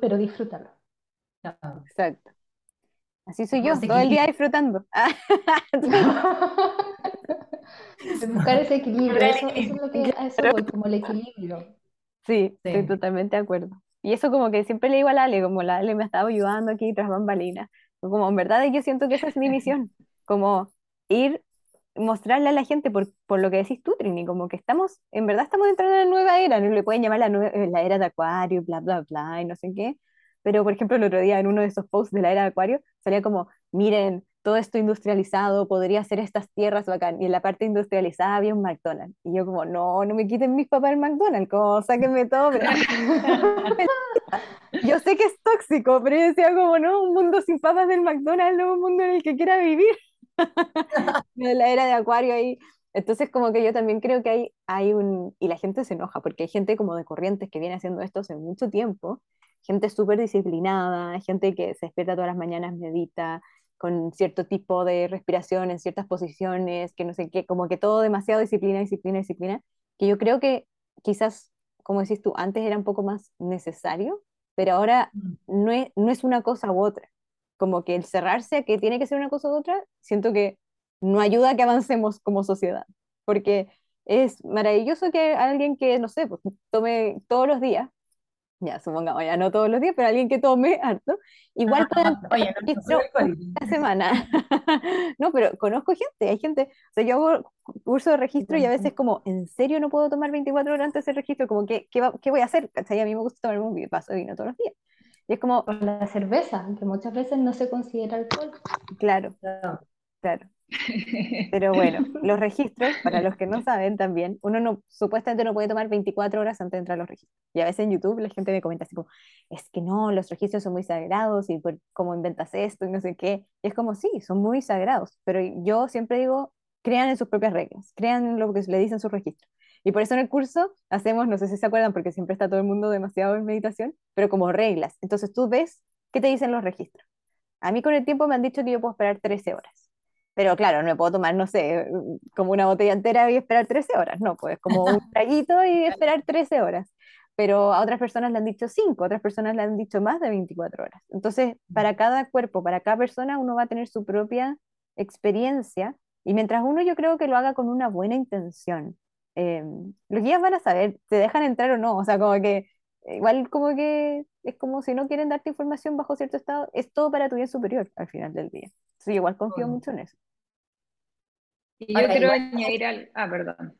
Speaker 3: pero disfrútalo.
Speaker 1: Exacto. Así soy yo, todo el día disfrutando.
Speaker 3: Buscar ese equilibrio, eso, es lo que a eso voy, como el equilibrio.
Speaker 1: Sí, estoy totalmente de acuerdo. Y eso como que siempre le digo a la Ale, como la Ale me ha estado ayudando aquí tras bambalinas, como en verdad yo siento que esa es mi misión, como ir mostrarle a la gente por, por lo que decís tú, Trini, como que estamos, en verdad estamos entrando en una nueva era, no le pueden llamar la, la era de Acuario, bla, bla, bla, y no sé qué, pero por ejemplo el otro día en uno de esos posts de la era de Acuario salía como, miren, todo esto industrializado, podría ser estas tierras bacán, y en la parte industrializada había un McDonald's, y yo como, no, no me quiten mis papás el McDonald's, como, sáquenme todo, pero... yo sé que es tóxico, pero yo decía como, no, un mundo sin papas del McDonald's, no un mundo en el que quiera vivir. la era de Acuario ahí. Entonces, como que yo también creo que hay, hay un. Y la gente se enoja, porque hay gente como de corrientes que viene haciendo esto hace mucho tiempo, gente súper disciplinada, gente que se despierta todas las mañanas, medita, con cierto tipo de respiración en ciertas posiciones, que no sé qué, como que todo demasiado disciplina, disciplina, disciplina, que yo creo que quizás, como decís tú, antes era un poco más necesario, pero ahora mm. no es, no es una cosa u otra como que el cerrarse a que tiene que ser una cosa u otra, siento que no ayuda a que avancemos como sociedad, porque es maravilloso que alguien que, no sé, pues, tome todos los días ya supongamos, ya no todos los días, pero alguien que tome harto, igual pueden
Speaker 2: Oye, no,
Speaker 1: una semana. No, pero conozco gente, hay gente, o sea, yo hago curso de registro y a veces como, ¿en serio no puedo tomar 24 horas antes del registro? Como, ¿qué, qué, va- qué voy a hacer? ¿Cachai? A mí me gusta tomar un vaso de vino todos los días. Y es como,
Speaker 3: la cerveza, que muchas veces no se considera alcohol.
Speaker 1: claro,
Speaker 2: No.
Speaker 1: claro. Pero bueno, los registros, para los que no saben también, uno no, supuestamente no puede tomar 24 horas antes de entrar a los registros. Y a veces en YouTube la gente me comenta así como, es que no, los registros son muy sagrados y por, cómo inventas esto y no sé qué. Y es como, sí, son muy sagrados, pero yo siempre digo, crean en sus propias reglas, crean lo que le dicen sus registros. Y por eso en el curso hacemos, no sé si se acuerdan, porque siempre está todo el mundo demasiado en meditación, pero como reglas. Entonces tú ves qué te dicen los registros. A mí con el tiempo me han dicho que yo puedo esperar 13 horas. Pero claro, no me puedo tomar, no sé, como una botella entera y esperar 13 horas. No, pues como un traguito y esperar 13 horas. Pero a otras personas le han dicho 5, otras personas le han dicho más de 24 horas. Entonces, para cada cuerpo, para cada persona, uno va a tener su propia experiencia. Y mientras uno yo creo que lo haga con una buena intención, eh, los guías van a saber, te dejan entrar o no. O sea, como que, igual como que es como si no quieren darte información bajo cierto estado, es todo para tu bien superior al final del día. Sí, igual confío
Speaker 2: Obvio.
Speaker 1: mucho en eso.
Speaker 4: Y yo
Speaker 2: Ahora,
Speaker 4: quiero
Speaker 2: igual-
Speaker 4: añadir al... Ah, perdón.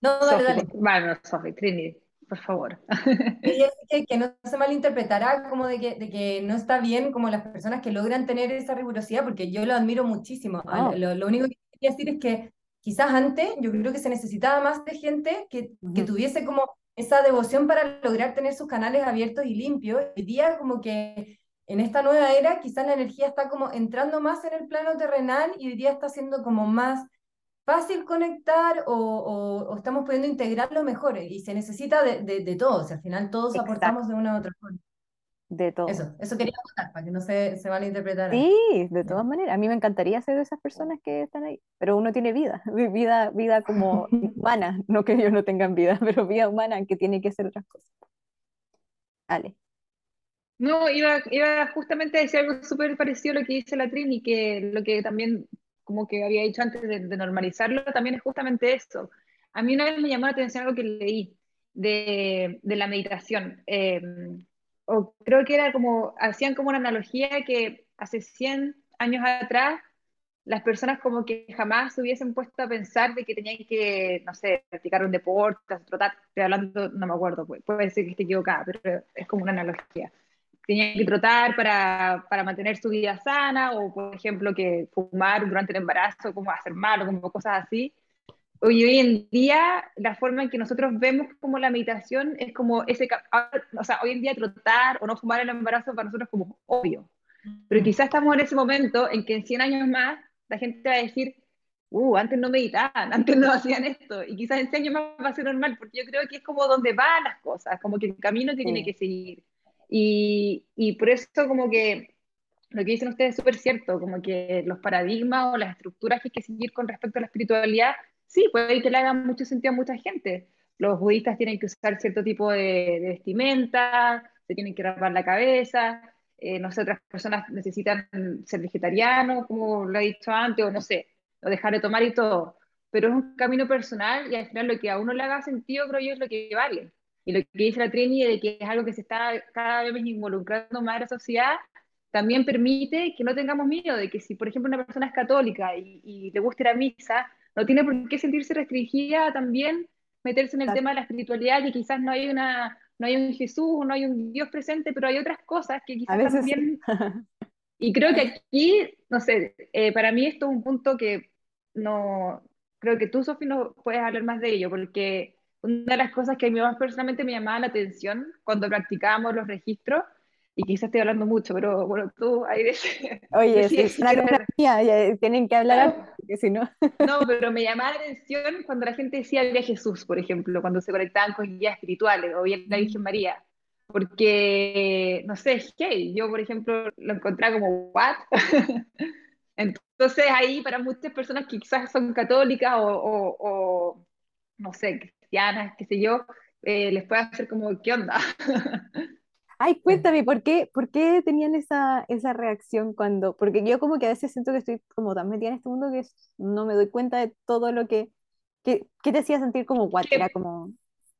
Speaker 2: No, dale,
Speaker 4: Sofi,
Speaker 2: dale.
Speaker 4: bueno, Sofi, Trini, por favor.
Speaker 2: Quería decir que, que no se malinterpretará como de que, de que no está bien como las personas que logran tener esa rigurosidad, porque yo lo admiro muchísimo.
Speaker 1: No.
Speaker 2: Lo, lo único que quería decir es que quizás antes yo creo que se necesitaba más de gente que, tuviese como esa devoción para lograr tener sus canales abiertos y limpios. Hoy día como que en esta nueva era quizás la energía está como entrando más en el plano terrenal y hoy día está siendo como más fácil conectar o, o- o estamos pudiendo integrarlo mejor y se necesita de, de, de todos, al final todos
Speaker 1: Exacto.
Speaker 2: aportamos de una u otra forma.
Speaker 1: De todo.
Speaker 2: Eso, eso quería contar para que no se, se malinterpretara.
Speaker 1: Sí, de todas maneras. A mí me encantaría ser de esas personas que están ahí, pero uno tiene vida, vi- vida, vida como humana, no que ellos no tengan vida, pero vida humana que tiene que hacer otras cosas. Ale.
Speaker 4: No, iba, iba justamente a decir algo súper parecido a lo que dice la Trini, que lo que también, como que había dicho antes de, de normalizarlo, también es justamente eso. A mí una vez me llamó la atención algo que leí de, de la meditación. Eh, o creo que era como, hacían como una analogía que hace 100 años atrás las personas como que jamás se hubiesen puesto a pensar de que tenían que, no sé, practicar un deporte, trotar, estoy hablando, no me acuerdo, puede, puede ser que esté equivocada, pero es como una analogía. Tenían que trotar para, para mantener su vida sana, o por ejemplo que fumar durante el embarazo, como hacer mal, o como cosas así. Hoy, hoy en día, la forma en que nosotros vemos como la meditación es como ese, ahora, o sea, hoy en día trotar o no fumar el embarazo para nosotros es como obvio. Pero quizás estamos en ese momento en que en 100 años más la gente va a decir, uh, antes no meditaban, antes no hacían esto, y quizás en 100 años más va a ser normal, porque yo creo que es como donde van las cosas, como que el camino que tiene
Speaker 1: Sí.
Speaker 4: que seguir. Y, y por eso como que lo que dicen ustedes es súper cierto, como que los paradigmas o las estructuras que hay que seguir con respecto a la espiritualidad, sí, puede que le hagan mucho sentido a mucha gente. Los budistas tienen que usar cierto tipo de, de vestimenta, se tienen que rapar la cabeza, eh, no sé, otras personas necesitan ser vegetarianos, como lo he dicho antes, o no sé, o dejar de tomar y todo. Pero es un camino personal y al final lo que a uno le haga sentido, creo yo, es lo que vale. Y lo que dice la Trini de que es algo que se está cada vez involucrando más en la sociedad, también permite que no tengamos miedo de que si, por ejemplo, una persona es católica y, y le gusta ir a misa, no tiene por qué sentirse restringida también meterse en el
Speaker 1: Exacto.
Speaker 4: tema de la espiritualidad, que quizás no hay una, no hay un Jesús, no hay un Dios presente, pero hay otras cosas que
Speaker 1: A
Speaker 4: quizás
Speaker 1: veces
Speaker 4: también y creo que aquí, no sé, eh, para mí esto es un punto que no, creo que tú, Sofi, no puedes hablar más de ello, porque una de las cosas que a mí más personalmente me llamaba la atención cuando practicábamos los registros, y quizás estoy hablando mucho, pero bueno, tú de-
Speaker 1: Oye, sí, la
Speaker 4: quieres-
Speaker 1: cosa mía, ya tienen que hablar, porque si no,
Speaker 4: no, pero me llamaba la atención cuando la gente decía había Jesús, por ejemplo, cuando se conectaban con guías espirituales o bien la Virgen María. Porque, no sé, hey, yo, por ejemplo, lo encontraba como, ¿what? Entonces ahí para muchas personas que quizás son católicas o, o- o, no sé, cristianas, qué sé yo, eh, les puede hacer como, ¿qué onda?
Speaker 1: Ay, cuéntame, ¿por qué, por qué tenían esa, esa reacción cuando, porque yo como que a veces siento que estoy como tan metida en este mundo que no me doy cuenta de todo lo que, que te hacía sentir como what,
Speaker 4: ¿Qué?
Speaker 1: era como,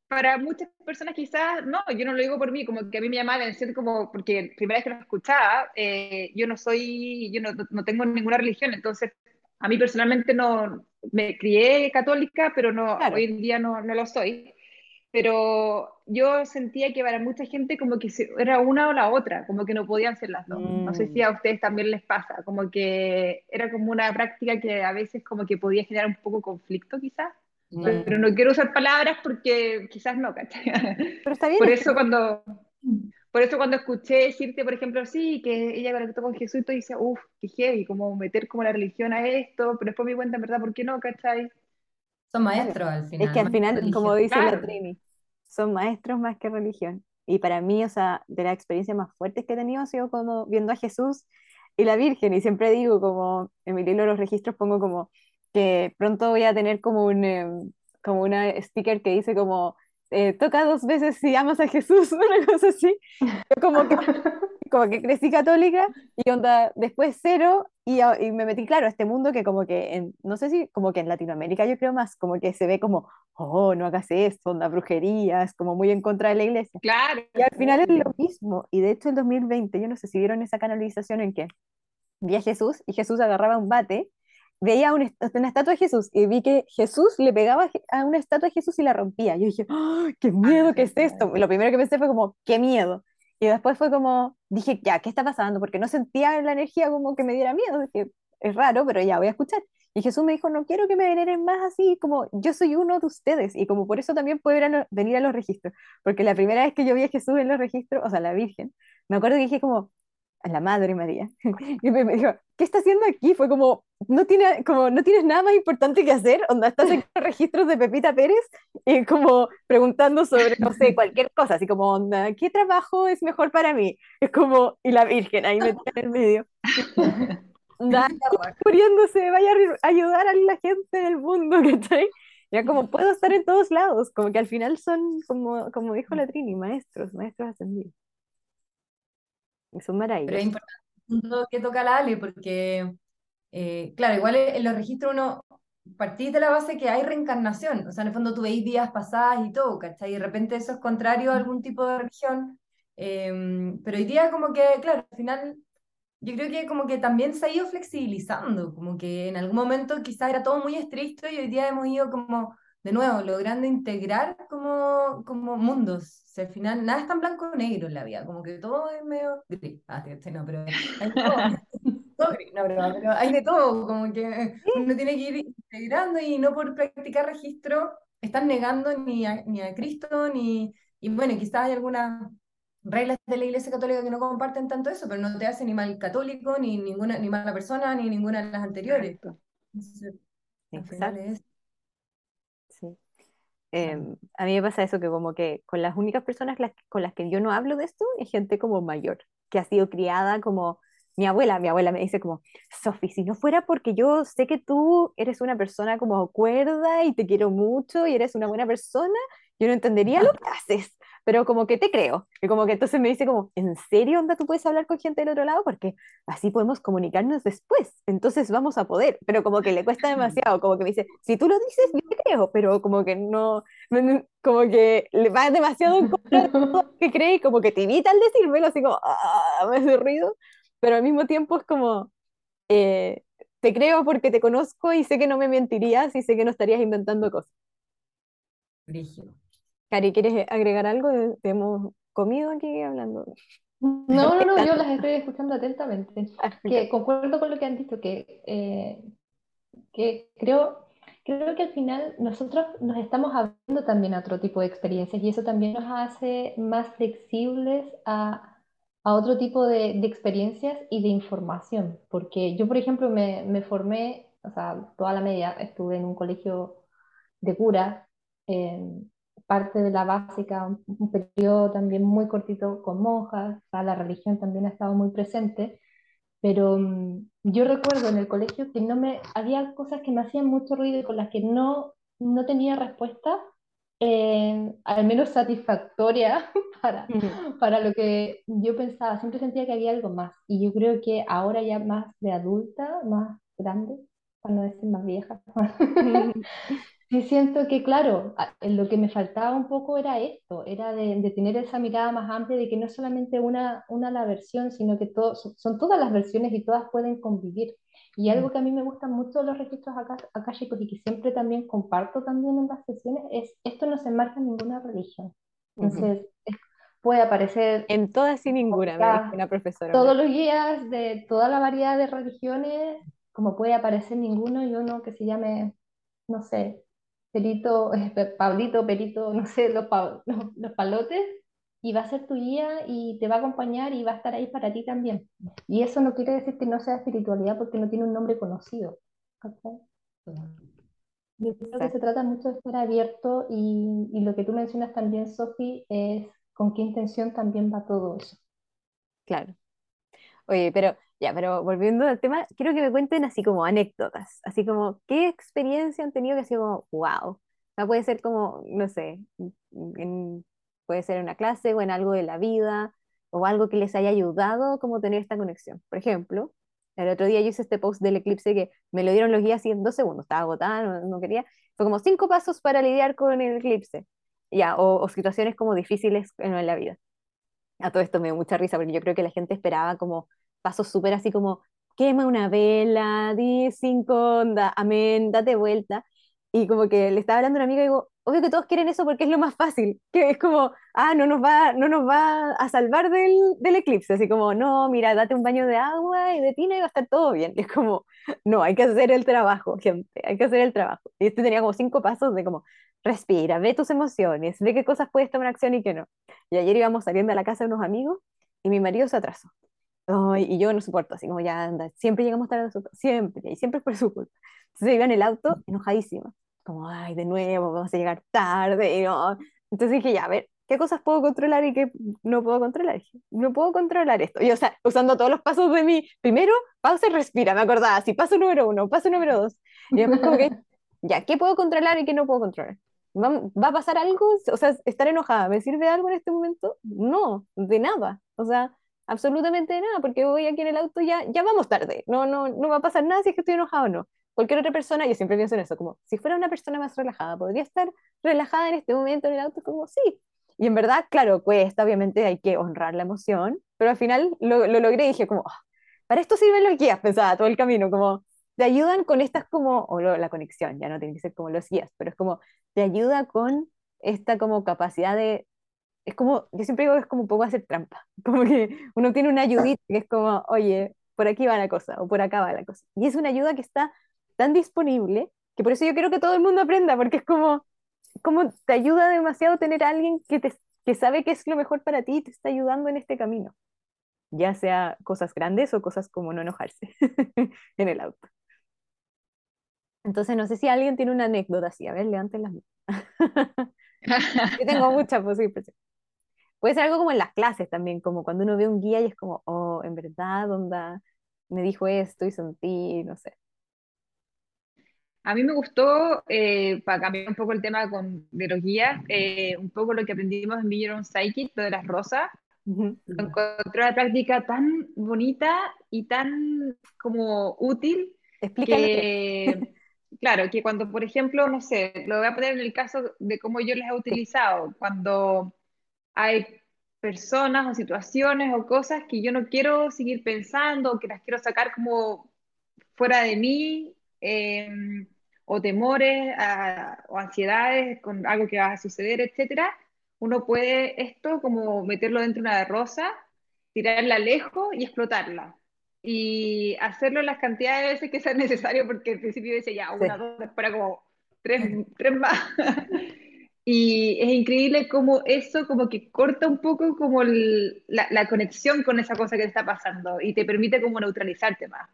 Speaker 4: para muchas personas quizás, no, yo no lo digo por mí, como que a mí me llamaba la atención como, porque primera vez que lo escuchaba, eh, yo no soy, yo no, no, tengo ninguna religión, entonces a mí personalmente no, me crié católica, pero no, hoy en día no, no lo soy. Pero yo sentía que para mucha gente como que era una o la otra, como que no podían ser las dos. No sé si a mm. ustedes también les pasa, como que era como una práctica que a veces como que podía generar un poco conflicto quizás. Pero no quiero usar palabras porque quizás no, ¿cachai? Pero está bien. Por eso cuando, por eso cuando escuché decirte, por ejemplo, sí, que ella conectó con Jesús, tú dices, uff, qué heavy, como meter como la religión a esto, pero después me cuenta, en verdad, ¿por qué no, cachai?
Speaker 2: Son maestros al final.
Speaker 1: Es que al final, como dice la Trini, son maestros más que religión. Y para mí, o sea, de las experiencias más fuertes que he tenido ha sido como viendo a Jesús y la Virgen. Y siempre digo, como en mi libro los registros pongo como que pronto voy a tener como un em, como una sticker que dice como eh, toca dos veces si amas a Jesús, una cosa así. Yo como que, como que crecí católica y onda, después cero y, y, me metí, claro, a este mundo que como que, en, no sé si como que en Latinoamérica yo creo más, como que se ve como, oh, no hagas esto, onda brujería, es como muy en contra de la iglesia.
Speaker 4: Claro.
Speaker 1: Y al final es lo mismo. Y de hecho el 2020, yo no sé si vieron esa canalización en que vi a Jesús y Jesús agarraba un bate veía una, una, estatua de Jesús y vi que Jesús le pegaba a una estatua de Jesús y la rompía. Yo dije, ¡Oh, ¡qué miedo que es esto! Lo primero que pensé fue como, ¡qué miedo! Y después fue como, dije, ya, ¿qué está pasando? Porque no sentía la energía como que me diera miedo. Dije, es raro, pero ya voy a escuchar. Y Jesús me dijo, no quiero que me veneren más así, como yo soy uno de ustedes. Y como por eso también puedo venir a los registros. Porque la primera vez que yo vi a Jesús en los registros, o sea, la Virgen, me acuerdo que dije como, a la Madre María. Y me, dijo, ¿qué está haciendo aquí? Fue como, no, tiene, como, no tienes nada más importante que hacer, onda, estás en registros de Pepita Pérez y como preguntando sobre, no sé, cualquier cosa, así como, onda, ¿qué trabajo es mejor para mí? Es como, y la Virgen ahí metida en el medio. Onda, muriéndose, vaya a ayudar a la gente del mundo, ¿cachai? Ya como puedo estar en todos lados, como que al final son, como, como dijo la Trini, maestros, maestros ascendidos. Es un maravilloso.
Speaker 2: Pero es importante que toca la Ale, porque, eh, claro, igual en los registros uno partís de la base que hay reencarnación, o sea, en el fondo tú veis vidas pasadas y todo, ¿cachai? Y de repente eso es contrario a algún tipo de religión, em, pero hoy día como que, claro, al final yo creo que como que también se ha ido flexibilizando, como que en algún momento quizás era todo muy estricto y hoy día hemos ido como de nuevo, logrando integrar como, como mundos. O sea, al final nada es tan blanco o negro en la vida, como que todo es medio gris. Ah, no, pero hay todo. todo gris, no, pero, hay de todo, como que uno tiene que ir integrando y no por practicar registro están negando ni a, ni a Cristo, ni. Y bueno, quizás hay algunas reglas de la Iglesia Católica que no comparten tanto eso, pero no te hace ni mal católico, ni ninguna ni mala persona, ni ninguna de las anteriores.
Speaker 1: Exacto. Em, a mí me pasa eso, que como que con las únicas personas con las que yo no hablo de esto es gente como mayor, que ha sido criada como mi abuela. Mi abuela me dice como, Sofi, si no fuera porque yo sé que tú eres una persona como cuerda y te quiero mucho y eres una buena persona, yo no entendería lo que haces pero como que te creo. Y como que entonces me dice como, ¿en serio onda tú puedes hablar con gente del otro lado? Porque así podemos comunicarnos después, entonces vamos a poder, pero como que le cuesta demasiado, como que me dice, si tú lo dices, yo te creo, pero como que no, como que le va demasiado en contra de todo lo que cree y como que te evita al decírmelo, así como, ah, me hace ruido, pero al mismo tiempo es como, eh, te creo porque te conozco y sé que no me mentirías y sé que no estarías inventando cosas. Cari, ¿quieres agregar algo? Hemos comido aquí hablando.
Speaker 3: No, no, no, yo las estoy escuchando atentamente. Ah, que concuerdo con lo que han dicho, que, eh, que creo, creo que al final nosotros nos estamos abriendo también a otro tipo de experiencias y eso también nos hace más flexibles a, a otro tipo de, de, experiencias y de información. Porque yo, por ejemplo, me, me formé, o sea, toda la media estuve en un colegio de cura parte de la básica, un, periodo también muy cortito con monjas, o sea, la religión también ha estado muy presente, pero mm, yo recuerdo en el colegio que no me, había cosas que me hacían mucho ruido y con las que no, no tenía respuesta, eh, al menos satisfactoria para, para lo que yo pensaba, siempre sentía que había algo más y yo creo que ahora ya más de adulta, más grande, no decir más vieja. Sí, siento que, claro, lo que me faltaba un poco era esto, era de, de tener esa mirada más amplia de que no es solamente una, una la versión, sino que todo, son, todas las versiones y todas pueden convivir. Y algo que a mí me gusta mucho los registros acá, akáshicos y que siempre también comparto también en las sesiones es esto no se enmarca en ninguna religión. Entonces, es- puede aparecer
Speaker 1: En todas y ninguna,
Speaker 3: ya
Speaker 1: una profesora.
Speaker 3: todos los guías de toda la variedad de religiones, como puede aparecer ninguno y uno que se llame, no sé, Perito, Pe- Pablito, Perito, no sé, los, pa- los, los palotes, y va a ser tu guía y te va a acompañar y va a estar ahí para ti también. Y eso no quiere decir que no sea espiritualidad porque no tiene un nombre conocido. ¿cachai? Yo creo que se trata mucho de estar abierto y, y lo que tú mencionas también, Sofi, es con qué intención también va todo eso.
Speaker 1: Claro. Oye, pero ya, pero volviendo al tema, quiero que me cuenten así como anécdotas, así como qué experiencia han tenido que ha sido como, wow. O sea, puede ser como, no sé, en- puede ser en una clase o en algo de la vida o algo que les haya ayudado como tener esta conexión. Por ejemplo, el otro día yo hice este post del eclipse que me lo dieron los guías así en dos segundos, estaba agotada, no, no quería. Fue como cinco pasos para lidiar con el eclipse, ya, o, o situaciones como difíciles en en la vida. A todo esto me dio mucha risa porque yo creo que la gente esperaba como pasos súper así como quema una vela, di cinco, onda, amén, date vuelta. Y como que le estaba hablando a una amiga y digo, obvio que todos quieren eso porque es lo más fácil, que es como, ah, no nos va, no nos va a salvar del, del eclipse, así como, no, mira, date un baño de agua y de tina y va a estar todo bien. Y es como, no, hay que hacer el trabajo, gente, hay que hacer el trabajo. Y este tenía como cinco pasos de como, respira, ve tus emociones, ve qué cosas puedes tomar acción y qué no. Y ayer íbamos saliendo a la casa de unos amigos y mi marido se atrasó. Y yo no soporto, así como ya anda, siempre llegamos tarde siempre, y siempre es por su culpa. Entonces iba en el auto enojadísima, como, ay, de nuevo, vamos a llegar tarde, y no. Entonces dije, ya, a ver, ¿qué cosas puedo controlar y qué no puedo controlar? No puedo controlar esto. Y o sea, usando todos los pasos de mi, primero, pausa y respira, me acordaba, así, paso número uno, paso número dos. Y después como que, ya, ¿qué puedo controlar y qué no puedo controlar? ¿Va, va a pasar algo? O sea, estar enojada, ¿me sirve algo en este momento? No, de nada. O sea, absolutamente nada, porque voy aquí en el auto ya, ya vamos tarde. No, no, no va a pasar nada si es que estoy enojado o no. Cualquier otra persona, yo siempre pienso en eso, como si fuera una persona más relajada, podría estar relajada en este momento en el auto, como sí. Y en verdad, claro, cuesta, obviamente hay que honrar la emoción, pero al final lo, lo logré y dije como, "Ah, para esto sirven los guías, pensaba todo el camino, como te ayudan con estas como, o lo- la conexión, ya no tiene que ser como los guías, pero es como, te ayuda con esta como capacidad de, es como, yo siempre digo que es como un poco hacer trampa, como que uno tiene una ayudita que es como, oye, por aquí va la cosa, o por acá va la cosa. Y es una ayuda que está tan disponible, que por eso yo quiero que todo el mundo aprenda, porque es como, como te ayuda demasiado tener a alguien que, te, que sabe qué es lo mejor para ti y te está ayudando en este camino, ya sea cosas grandes o cosas como no enojarse en el auto. Entonces, no sé si alguien tiene una anécdota así. A ver, levanten las manos. Yo tengo muchas posibles. Puede ser algo como en las clases también, como cuando uno ve un guía y es como, oh, en verdad, onda, me dijo esto y sentí, no sé.
Speaker 4: A mí me gustó, eh, para cambiar un poco el tema con, de los guías, eh, un poco lo que aprendimos en Million Psychic, lo de las rosas.
Speaker 1: Ujú.
Speaker 4: Lo encontré una práctica tan bonita y tan como útil
Speaker 1: Explícalo lo que
Speaker 4: claro, que cuando, por ejemplo, no sé, lo voy a poner en el caso de cómo yo les he utilizado, cuando hay personas o situaciones o cosas que yo no quiero seguir pensando o que las quiero sacar como fuera de mí, eh, o temores a- o ansiedades con algo que va a suceder, etcétera, uno puede esto como meterlo dentro de una rosa, tirarla lejos y explotarla. Y hacerlo las cantidades de veces que sea necesario, porque al principio decía ya, una,
Speaker 1: Sí.
Speaker 4: dos, después era como tres, tres más. Y es increíble cómo eso como que corta un poco como el- la, la conexión con esa cosa que te está pasando y te permite como neutralizarte más.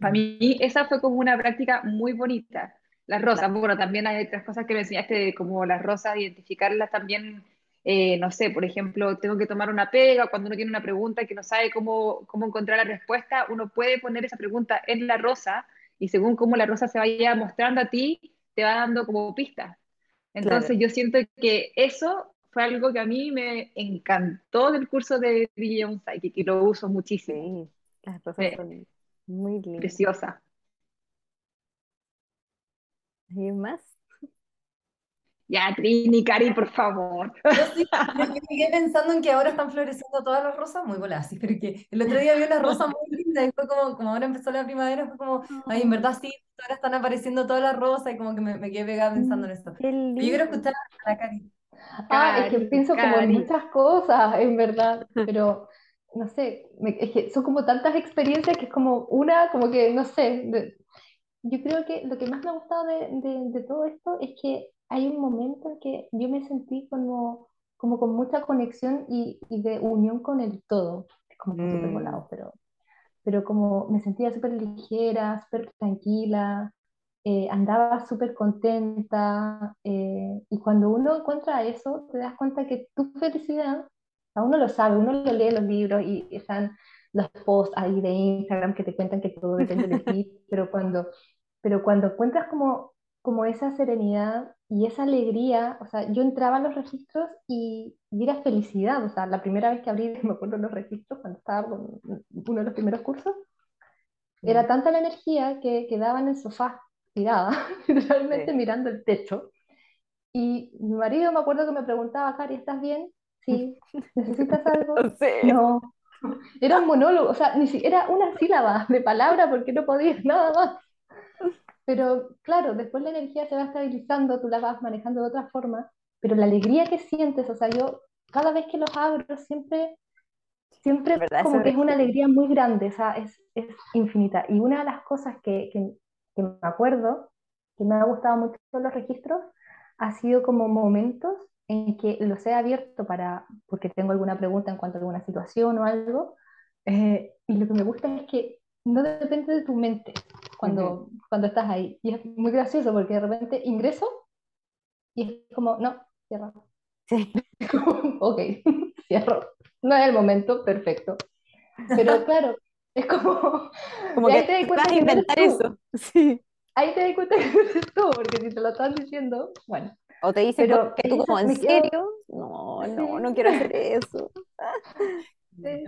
Speaker 4: Para mí esa fue como una práctica muy bonita. Las rosas, bueno, también hay otras cosas que me enseñaste, como las rosas, identificarlas también, eh, no sé, por ejemplo, tengo que tomar una pega, cuando uno tiene una pregunta que no sabe cómo, cómo encontrar la respuesta, uno puede poner esa pregunta en la rosa y según cómo la rosa se vaya mostrando a ti, te va dando como pistas. Entonces yo siento que eso fue algo que a mí me encantó del curso de Guillermo Psychic y lo uso muchísimo.
Speaker 1: Sí, las cosas
Speaker 4: eh,
Speaker 1: son muy lindas.
Speaker 4: Preciosa.
Speaker 1: ¿Alguien más?
Speaker 4: Ya, Trini, Cari, por favor.
Speaker 2: Yo sí, me quedé pensando en que ahora están floreciendo todas las rosas, muy sí, pero que el otro día vi una rosa muy linda y fue como, como ahora empezó la primavera, fue como, ay, en verdad sí, ahora están apareciendo todas las rosas y como que me, me quedé pegada pensando en Pero yo quiero escuchar a la Cari.
Speaker 3: Ah, es que
Speaker 4: Cari,
Speaker 3: pienso como en muchas cosas, en verdad, pero no sé, me- es que son como tantas experiencias que es como una, como que, no sé, de- yo creo que lo que más me ha gustado de, de- de todo esto es que hay un momento en que yo me sentí como, como con mucha conexión y, y de unión con el todo, es como que súper
Speaker 1: Mm,
Speaker 3: volado, pero pero como me sentía súper ligera, súper tranquila, eh, andaba súper contenta, eh, y cuando uno encuentra eso, te das cuenta que tu felicidad, a uno lo sabe, uno lo lee en los libros y están los posts ahí de Instagram que te cuentan que todo depende de ti, pero cuando, pero cuando encuentras como, como esa serenidad y esa alegría, o sea, yo entraba en los registros y, y era felicidad, o sea, la primera vez que abrí, me acuerdo los registros, cuando estaba con uno de los primeros cursos, era tanta la energía que quedaba en el sofá, tirada, literalmente
Speaker 1: sí.
Speaker 3: mirando el techo. Y mi marido me acuerdo que me preguntaba, Cari, ¿estás bien? Sí. ¿Necesitas algo?
Speaker 1: No sé.
Speaker 3: No. Era un monólogo, o sea, ni siquiera una sílaba de palabra porque no podía nada más. Pero claro, después la energía se va estabilizando, tú la vas manejando de otra forma, pero la alegría que sientes, o sea, yo cada vez que los abro siempre, siempre como que es una alegría muy grande, o sea, es, es infinita. Y una de las cosas que, que, que me acuerdo, que me ha gustado mucho los registros, ha sido como momentos en que los he abierto para, porque tengo alguna pregunta en cuanto a alguna situación o algo, eh, y lo que me gusta es que no depende de tu mente cuando, cuando estás ahí. Y es muy gracioso porque de repente ingreso y es como, no, cierro.
Speaker 1: Sí.
Speaker 3: ok, cierro. No es el momento, perfecto. Pero claro, es como,
Speaker 1: Como que
Speaker 3: te
Speaker 1: vas a inventar eso. Sí.
Speaker 3: Ahí te das cuenta que no eres tú, porque si te lo están diciendo, bueno.
Speaker 1: O te dicen
Speaker 3: Pero
Speaker 1: que tú como, ¿en
Speaker 3: me quedo,
Speaker 1: serio? No, no, no quiero hacer eso.
Speaker 3: Sí.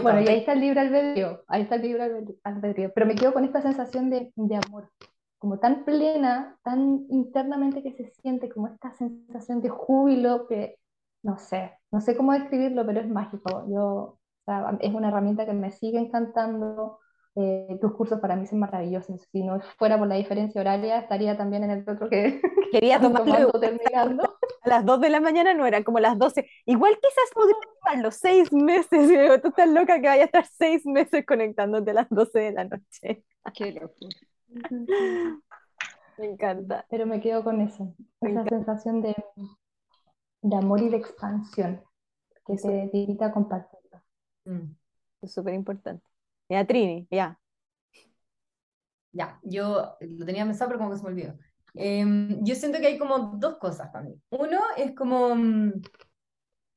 Speaker 3: Bueno, y ahí está el libre albedrío, ahí está el libre albed- albedrío, pero me quedo con esta sensación de, de amor, como tan plena, tan internamente que se siente, como esta sensación de júbilo que, no sé, no sé cómo describirlo, pero es mágico. Yo, o sea, es una herramienta que me sigue encantando. Eh, tus cursos para mí son maravillosos. Si no fuera por la diferencia horaria, estaría también en el otro que, que
Speaker 1: Quería tomarlo
Speaker 3: terminando.
Speaker 1: a las 2 de la mañana, no eran como las 12. Igual quizás podría tomarlo seis meses. Y digo, tú estás loca que vaya a estar seis meses conectándote a las 12 de la noche.
Speaker 4: Qué locura.
Speaker 1: Me encanta.
Speaker 3: Pero me quedo con eso,
Speaker 1: Me
Speaker 3: esa
Speaker 1: encanta.
Speaker 3: sensación de, de amor y de expansión que
Speaker 1: Eso
Speaker 3: te, te invita a compartirlo.
Speaker 2: Mm.
Speaker 1: es súper importante. Ya, Trini, ya.
Speaker 2: Ya, yo lo tenía pensado, pero como que se me olvidó. Em, yo siento que hay como dos cosas para mí. Uno es como, mm,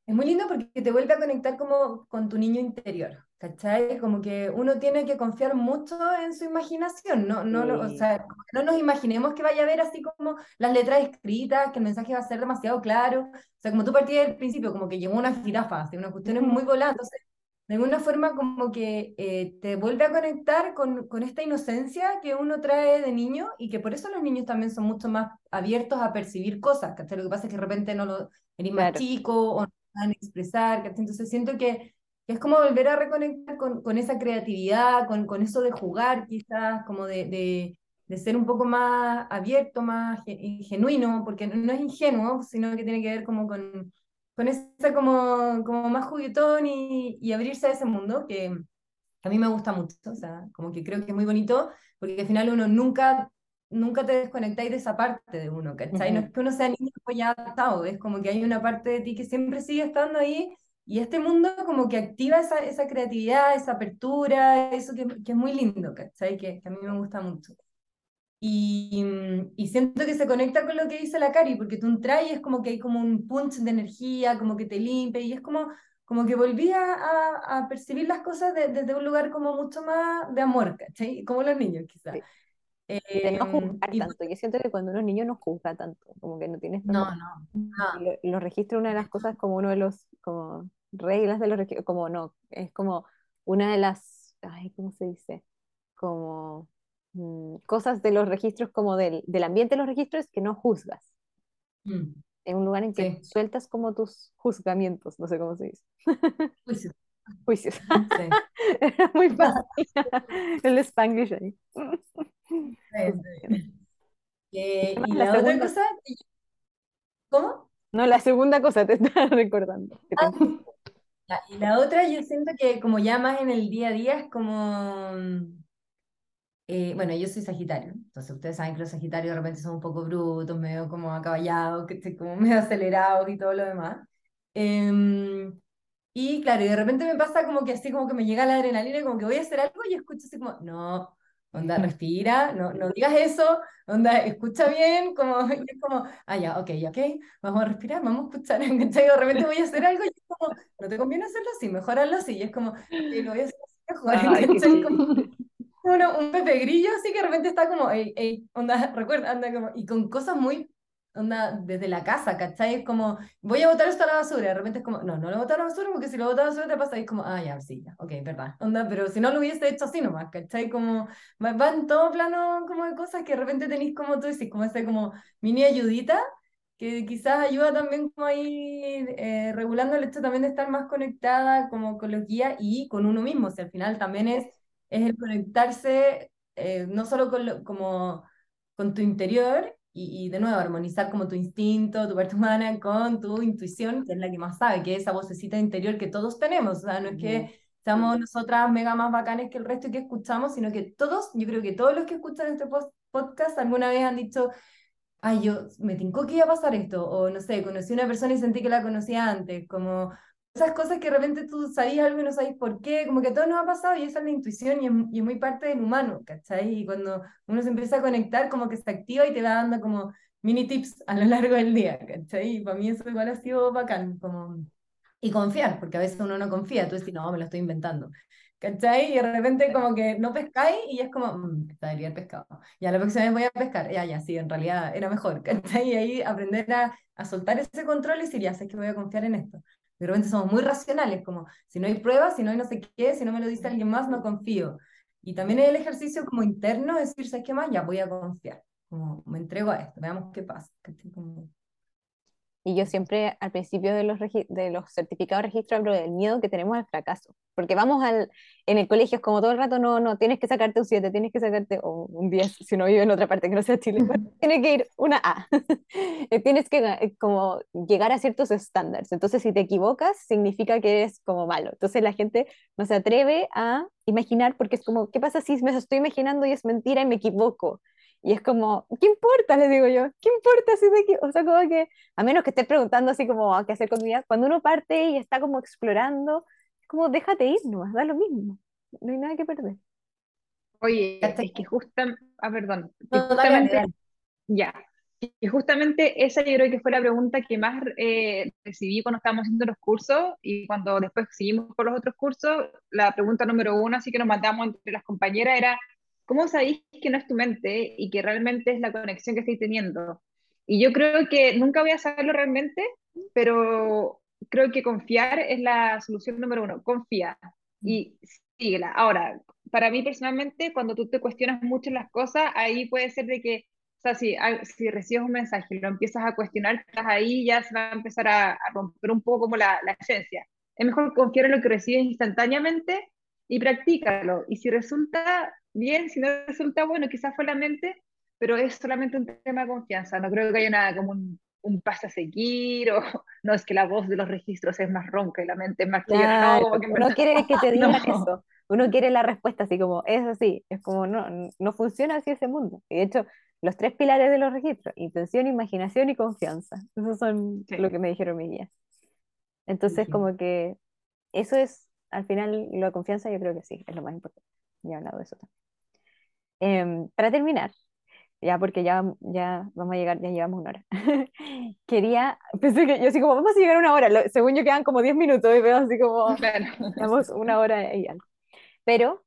Speaker 2: es muy lindo porque te vuelve a conectar como con tu niño interior, ¿cachai? Como que uno tiene que confiar mucho en su imaginación, no, no, lo- o
Speaker 1: Sí.
Speaker 2: sea, no nos imaginemos que vaya a haber así como las letras escritas, que el mensaje va a ser demasiado claro. O sea, como tú partías del principio, como que llegó una jirafa, así, una cuestión muy volada, entonces de alguna forma como que eh, te vuelve a conectar con, con esta inocencia que uno trae de niño y que por eso los niños también son mucho más abiertos a percibir cosas, ¿cachai? Lo que pasa es que de repente no lo, eres más chico o no saben expresar, ¿cachai? Entonces siento que, que es como volver a reconectar con, con esa creatividad, con, con eso de jugar quizás, como de, de, de ser un poco más abierto, más ge- genuino, porque no es ingenuo, sino que tiene que ver como con con esa como, como más juguetón y, y abrirse a ese mundo que a mí me gusta mucho, o sea, como que creo que es muy bonito, porque al final uno nunca, nunca te desconectáis de esa parte de uno, ¿cachai? No
Speaker 1: Ujú.
Speaker 2: es que uno sea niño pues ya es como que hay una parte de ti que siempre sigue estando ahí, y este mundo como que activa esa, esa creatividad, esa apertura, eso que, que es muy lindo, ¿cachai? Que, que a mí me gusta mucho. Y, mm, y siento que se conecta con lo que dice la Cari, porque tú entras y es como que hay como un punch de energía, como que te limpia, y es como, como que volví a, a, a percibir las cosas de- desde un lugar como mucho más de amor, ¿cachai? Como los niños, quizás.
Speaker 1: Sí. Y de no
Speaker 2: Em,
Speaker 1: juzgar
Speaker 2: y
Speaker 1: tanto. Yo siento que cuando uno es niño no juzga tanto, como que no tienes tanto.
Speaker 2: no, no, no.
Speaker 1: lo- y los registros, una de las cosas como uno de los como reglas de los registros, como no, es como una de las, ay, ¿cómo se dice? Como mm, cosas de los registros como del, del ambiente de los registros que no juzgas.
Speaker 2: Mm,
Speaker 1: En un lugar en que
Speaker 2: sí,
Speaker 1: sueltas como tus juzgamientos, no sé cómo se dice.
Speaker 2: juicio,
Speaker 1: Juicios.
Speaker 2: sí,
Speaker 1: Era muy fácil. El Spanglish ahí.
Speaker 2: sí. Eh, y
Speaker 1: La
Speaker 2: la otra
Speaker 1: segunda,
Speaker 2: cosa, ¿cómo?
Speaker 1: no, la segunda cosa te estaba recordando. que
Speaker 2: Ah,
Speaker 1: te-
Speaker 2: y la otra yo siento que como ya más en el día a día es como, mm, eh, bueno, yo soy Sagitario, entonces ustedes saben que los Sagitarios de repente son un poco brutos, medio como acaballados, que estoy como medio acelerados y todo lo demás. Em, y claro, y de repente me pasa como que así como que me llega la adrenalina como que voy a hacer algo y escucho así como, no, onda, respira, no, no digas eso, onda, escucha bien, como, y es como, ah, ya, ok, ok, vamos a respirar, vamos a escuchar, ¿cachai? De repente voy a hacer algo y es como, no te conviene hacerlo así, mejor hazlo así, y es como, lo voy a hacer así mejor,
Speaker 4: Ay.
Speaker 2: Como. Uno, un Pepe Grillo así que de repente está como, ey, ey, onda, recuerda, anda como, y con cosas muy, onda, desde la casa, ¿cachai? Es como, voy a botar esto a la basura, de repente es como, no, no lo botar a la basura porque si lo botas a la basura te pasa, y es como, ah, ya, sí, ya, ok, verdad, onda, pero si no lo hubiese hecho así nomás, ¿cachai? Como, va, va en todo plano como de cosas que de repente tenéis como tú decís, como ese como mini ayudita, que quizás ayuda también como ahí eh, regulando el hecho también de estar más conectada como con los guías y con uno mismo, o sea, al final también es es el conectarse eh, no solo con, lo- como, con tu interior y, y de nuevo armonizar como tu instinto, tu parte humana con tu intuición, que es la que más sabe, que es esa vocecita interior que todos tenemos. O sea, no es que seamos nosotras mega más bacanes que el resto y que escuchamos, sino que todos, yo creo que todos los que escuchan este podcast alguna vez han dicho, ay, yo me tincó que iba a pasar esto, o no sé, conocí a una persona y sentí que la conocía antes, como esas cosas que de repente tú sabías algo y no sabes por qué, como que a todos nos ha pasado y esa es la intuición y es, y es muy parte del humano, ¿cachai? Y cuando uno se empieza a conectar, como que se activa y te va dando como mini tips a lo largo del día, ¿cachai? Y para mí eso igual ha sido bacán, como... Y confiar, porque a veces uno no confía, tú decís, no, me lo estoy inventando. ¿Cachai? Y de repente como que no pescáis y es como, mmm, esta debería haber pescado. Ya la próxima vez voy a pescar. Ya, ya, sí, en realidad era mejor. ¿Cachai? Y ahí aprender a, a soltar ese control y decir, ya sé que voy a confiar en esto. De repente somos muy racionales, como si no hay pruebas, si no hay no sé qué, si no me lo dice alguien más, no confío. Y también el ejercicio como interno, es decir, ¿sabes qué más? Ya voy a confiar. Como me entrego a esto, veamos qué pasa.
Speaker 1: Y yo siempre al principio de los, de los certificados de registro hablo del miedo que tenemos al fracaso. Porque vamos al, en el colegio es como todo el rato, no, no, tienes que sacarte un 7, tienes que sacarte o un 10, si uno vive en otra parte que no sea Chile, bueno, tiene que ir una A. Eh, tienes que eh, como llegar a ciertos estándares. Entonces, si te equivocas, significa que eres como malo. Entonces, la gente no se atreve a imaginar porque es como, ¿qué pasa si me estoy imaginando y es mentira y me equivoco? Y es como, ¿qué importa? Le digo yo, ¿qué importa si te equivocas? O sea, como que, a menos que estés preguntando así como "Ah, qué hacer con mi vida, cuando uno parte y está como explorando, es como déjate ir nomás, da lo mismo, no hay nada que perder.
Speaker 4: Oye, es que justamente, ah, perdón, que
Speaker 2: No,
Speaker 4: justamente, ya, y justamente esa yo creo que fue la pregunta que más eh, recibí cuando estábamos haciendo los cursos y cuando después seguimos con los otros cursos, la pregunta número uno, así que nos mandamos entre las compañeras, era, ¿cómo sabéis que no es tu mente y que realmente es la conexión que estáis teniendo? Y yo creo que nunca voy a saberlo realmente, pero creo que confiar es la solución número uno, confía y síguela. Ahora, para mí personalmente, cuando tú te cuestionas mucho las cosas, ahí puede ser de que, o sea, si, si recibes un mensaje y lo empiezas a cuestionar, estás ahí ya se va a empezar a, a romper un poco como la, la esencia. Es mejor confiar en lo que recibes instantáneamente y practícalo. Y si resulta bien, si no resulta bueno, quizás fue la mente, pero es solamente un tema de confianza. No creo que haya una, como un, un paso a seguir o no es que la voz de los registros es más ronca y la mente es más clara. No,
Speaker 1: Claro,
Speaker 4: como que
Speaker 1: uno quiere que te digan
Speaker 4: no.
Speaker 1: eso, uno quiere la respuesta así como, es así, es como, no, no funciona así ese mundo. Y de hecho, los tres pilares de los registros, intención, imaginación y confianza, esos son
Speaker 4: Sí.
Speaker 1: lo que me dijeron mis guías. Entonces, como que eso es, al final, la confianza yo creo que sí, es lo más importante. Ya he hablado de eso también. Em, para terminar, ya porque ya, ya vamos a llegar, ya llevamos una hora. Quería, pensé que yo así como, vamos a llegar a una hora, lo- según yo quedan como 10 minutos y veo así como,
Speaker 4: Claro.
Speaker 1: Estamos una hora y algo. Pero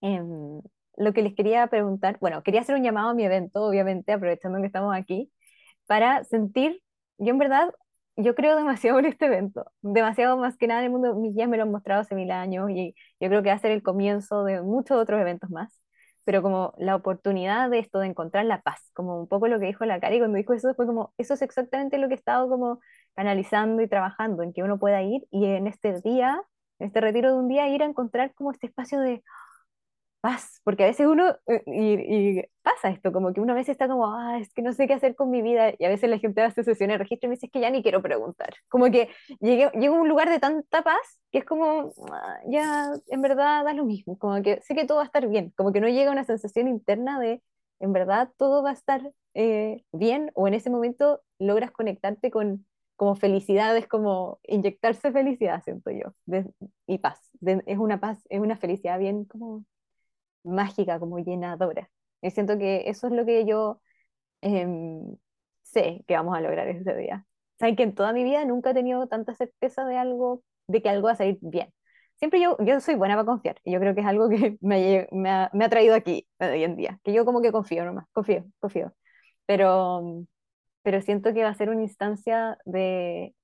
Speaker 1: em, lo que les quería preguntar, bueno, quería hacer un llamado a mi evento, obviamente, aprovechando que estamos aquí, para sentir, yo en verdad, yo creo demasiado en este evento, demasiado más que nada en el mundo, mis guías me lo han mostrado hace mil años y yo creo que va a ser el comienzo de muchos otros eventos más, pero como la oportunidad de esto, de encontrar la paz, como un poco lo que dijo la Cari cuando dijo eso, fue como, eso es exactamente lo que he estado como canalizando y trabajando, en que uno pueda ir y en este día, en este retiro de un día, ir a encontrar como este espacio de paz, porque a veces uno, eh, y, y pasa esto, como que uno a veces está como, ah, es que no sé qué hacer con mi vida, y a veces la gente hace sesiones de registro y me dice, es que ya ni quiero preguntar, como que llegué, llego a un lugar de tanta paz que es como, ah, ya, en verdad da lo mismo, como que sé que todo va a estar bien, como que no llega una sensación interna de, en verdad todo va a estar eh, bien, o en ese momento logras conectarte con como felicidad, es como inyectarse felicidad, siento yo, de- y paz, de- es una paz, es una felicidad bien como mágica, como llenadora. Y siento que eso es lo que yo em, sé que vamos a lograr ese día. Saben que en toda mi vida nunca he tenido tanta certeza de algo, de que algo va a salir bien. Siempre yo, yo soy buena para confiar, y yo creo que es algo que me, me ha, me ha traído aquí hoy en día, que yo como que confío nomás, confío, confío. Pero, pero siento que va a ser una instancia de,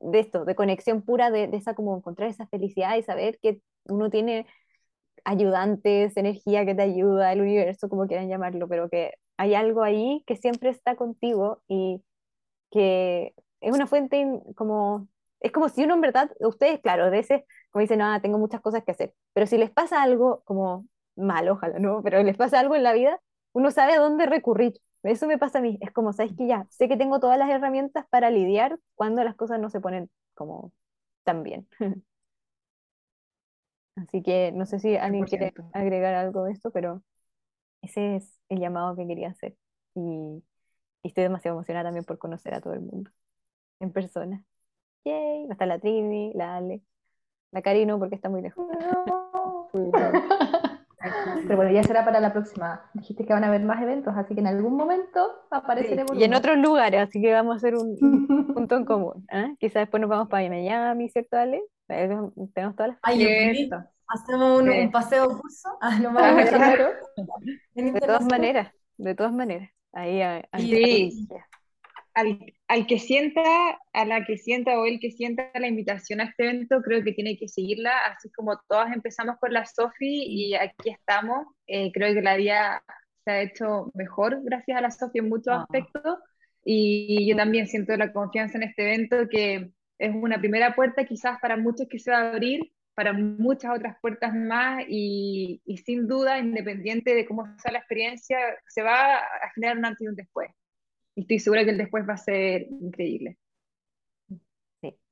Speaker 1: de esto, de conexión pura, de, de esa como encontrar esa felicidad y saber que uno tiene ayudantes, energía que te ayuda, el universo, como quieran llamarlo, pero que hay algo ahí que siempre está contigo y que es una fuente como, es como si uno en verdad, ustedes, claro, a veces como dicen, ah, tengo muchas cosas que hacer, pero si les pasa algo como malo, ojalá, ¿no? Pero les pasa algo en la vida, uno sabe a dónde recurrir. Eso me pasa a mí, es como, ¿sabes que ya? Sé que tengo todas las herramientas para lidiar cuando las cosas no se ponen como tan bien. Así que no sé si alguien quiere
Speaker 4: 100%.
Speaker 1: agregar algo de esto, pero ese es el llamado que quería hacer. Y, y estoy demasiado emocionada también por conocer a todo el mundo en persona. Yay, va a estar la Trini, la Ale, la Cari no, porque está muy lejos.
Speaker 3: Pero bueno, ya será para la próxima. Dijiste que van a haber más eventos, así que en algún momento
Speaker 1: Sí,
Speaker 3: por
Speaker 1: y en otros lugares, así que vamos a hacer un, un punto en común. ¿ah? Quizás después nos vamos para Miami, ¿cierto, Ale? Tenemos todas las...
Speaker 2: Ay. Hacemos un, un paseo curso. Ah, no
Speaker 1: Ah, claro.
Speaker 2: en
Speaker 1: De todas maneras, de todas maneras. Ahí, ahí,
Speaker 4: Sí. al, al que sienta, a la que sienta o el que sienta la invitación a este evento, creo que tiene que seguirla, así como todas empezamos con la Sofi y aquí estamos. Eh, creo que la vida se ha hecho mejor gracias a la Sofi en muchos
Speaker 1: Ah.
Speaker 4: aspectos y yo también siento la confianza en este evento que es una primera puerta quizás para muchos que se va a abrir, para muchas otras puertas más y, sin duda, independiente de cómo sea la experiencia, se va a generar un antes y un después. Y estoy segura que el después va a ser increíble.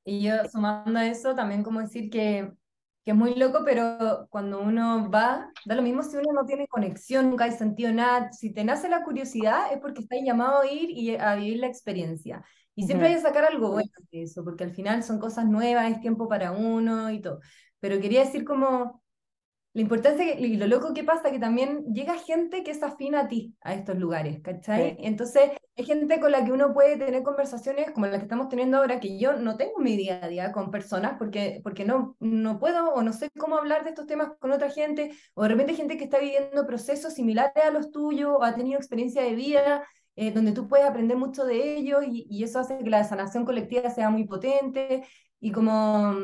Speaker 2: Y yo sumando a eso, también como decir que, que es muy loco, pero cuando uno va, da lo mismo si uno no tiene conexión, nunca hay sentido nada. Si te nace la curiosidad es porque estás llamado a ir y a vivir la experiencia. Y siempre hay que sacar algo bueno de eso, porque al final son cosas nuevas, es tiempo para uno y todo. Pero quería decir como la importancia que- y lo loco que pasa que también llega gente que es afín a ti, a estos lugares, ¿cachai?
Speaker 1: Sí.
Speaker 2: Entonces, hay gente con la que uno puede tener conversaciones como las que estamos teniendo ahora, que yo no tengo en mi día a día con personas porque, porque no, no puedo o no sé cómo hablar de estos temas con otra gente, o de repente gente que está viviendo procesos similares a los tuyos, o ha tenido experiencia de vida, eh, donde tú puedes aprender mucho de ellos, y, eso hace que la sanación colectiva sea muy potente, y como...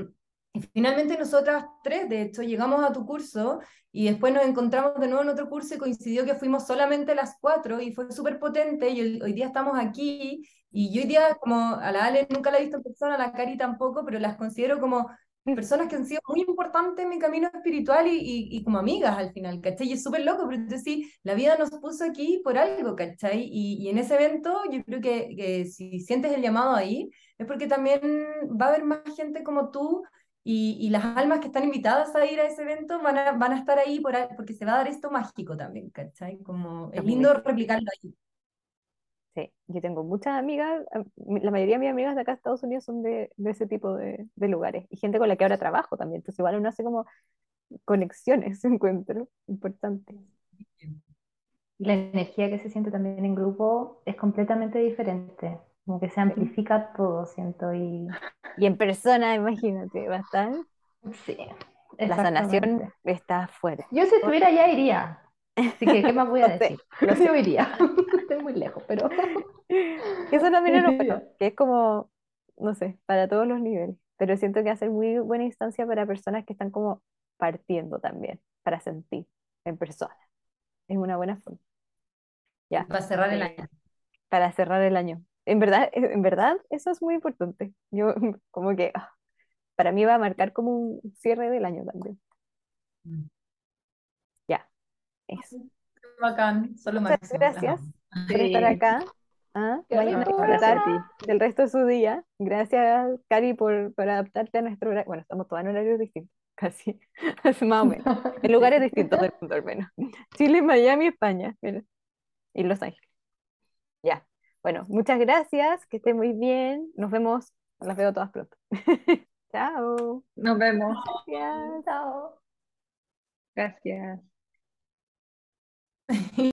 Speaker 2: Y finalmente nosotras tres, de hecho, llegamos a tu curso y después nos encontramos de nuevo en otro curso y coincidió que fuimos solamente las cuatro y fue súper potente y hoy, hoy día estamos aquí. Y yo hoy día como a la Ale nunca la he visto en persona, a la Cari tampoco, pero las considero como personas que han sido muy importantes en mi camino espiritual y, y, y como amigas al final, ¿cachai? Y es súper loco, pero entonces sí, la vida nos puso aquí por algo, ¿cachai? Y, y en ese evento yo creo que, que si sientes el llamado ahí, es porque también va a haber más gente como tú y, las almas que están invitadas a ir a ese evento van a, van a estar ahí por, porque se va a dar esto mágico también, ¿cachai? Como es lindo replicarlo ahí.
Speaker 1: Sí, yo tengo muchas amigas, mi- la mayoría de mis amigas de acá de Estados Unidos son de, de ese tipo de, de lugares y gente con la que ahora trabajo también, entonces igual uno hace como conexiones, encuentro, importantes.
Speaker 3: Y la energía que se siente también en grupo es completamente diferente. Como que se amplifica todo, siento. Y
Speaker 1: Y en persona, imagínate, va a estar,
Speaker 3: sí,
Speaker 1: la sanación está afuera.
Speaker 3: Yo si estuviera allá iría. Así que, ¿qué más voy a
Speaker 1: Lo sé,
Speaker 3: decir?
Speaker 1: lo sé.
Speaker 3: Yo iría. Estoy muy lejos, pero
Speaker 1: eso también es lo bueno, que es como, no sé, para todos los niveles, pero siento que ser muy buena instancia para personas que están como partiendo también, para sentir en persona. es una buena forma. Ya,
Speaker 2: Para cerrar el año.
Speaker 1: para cerrar el año. En verdad, eh, en verdad, eso es muy importante. Yo como que ah, para mí va a marcar como un cierre del año también.
Speaker 2: Mm.
Speaker 1: Ya, eso.
Speaker 2: Bacán, solo
Speaker 1: Muchas
Speaker 2: máximo.
Speaker 1: gracias por estar acá. ¿ah? Vayan a disfrutar del resto de su día. Gracias, Cari, por, por adaptarte a nuestro horario. Bueno, estamos todos en horarios distintos, casi, más o menos. En lugares distintos del mundo, al menos. Chile, Miami, España. mira, Y Los Ángeles. Ya. Bueno, muchas gracias. Que estén muy bien. Nos vemos. Las veo todas pronto. Chao.
Speaker 4: Nos vemos.
Speaker 1: Gracias.
Speaker 3: Chao.
Speaker 4: Gracias.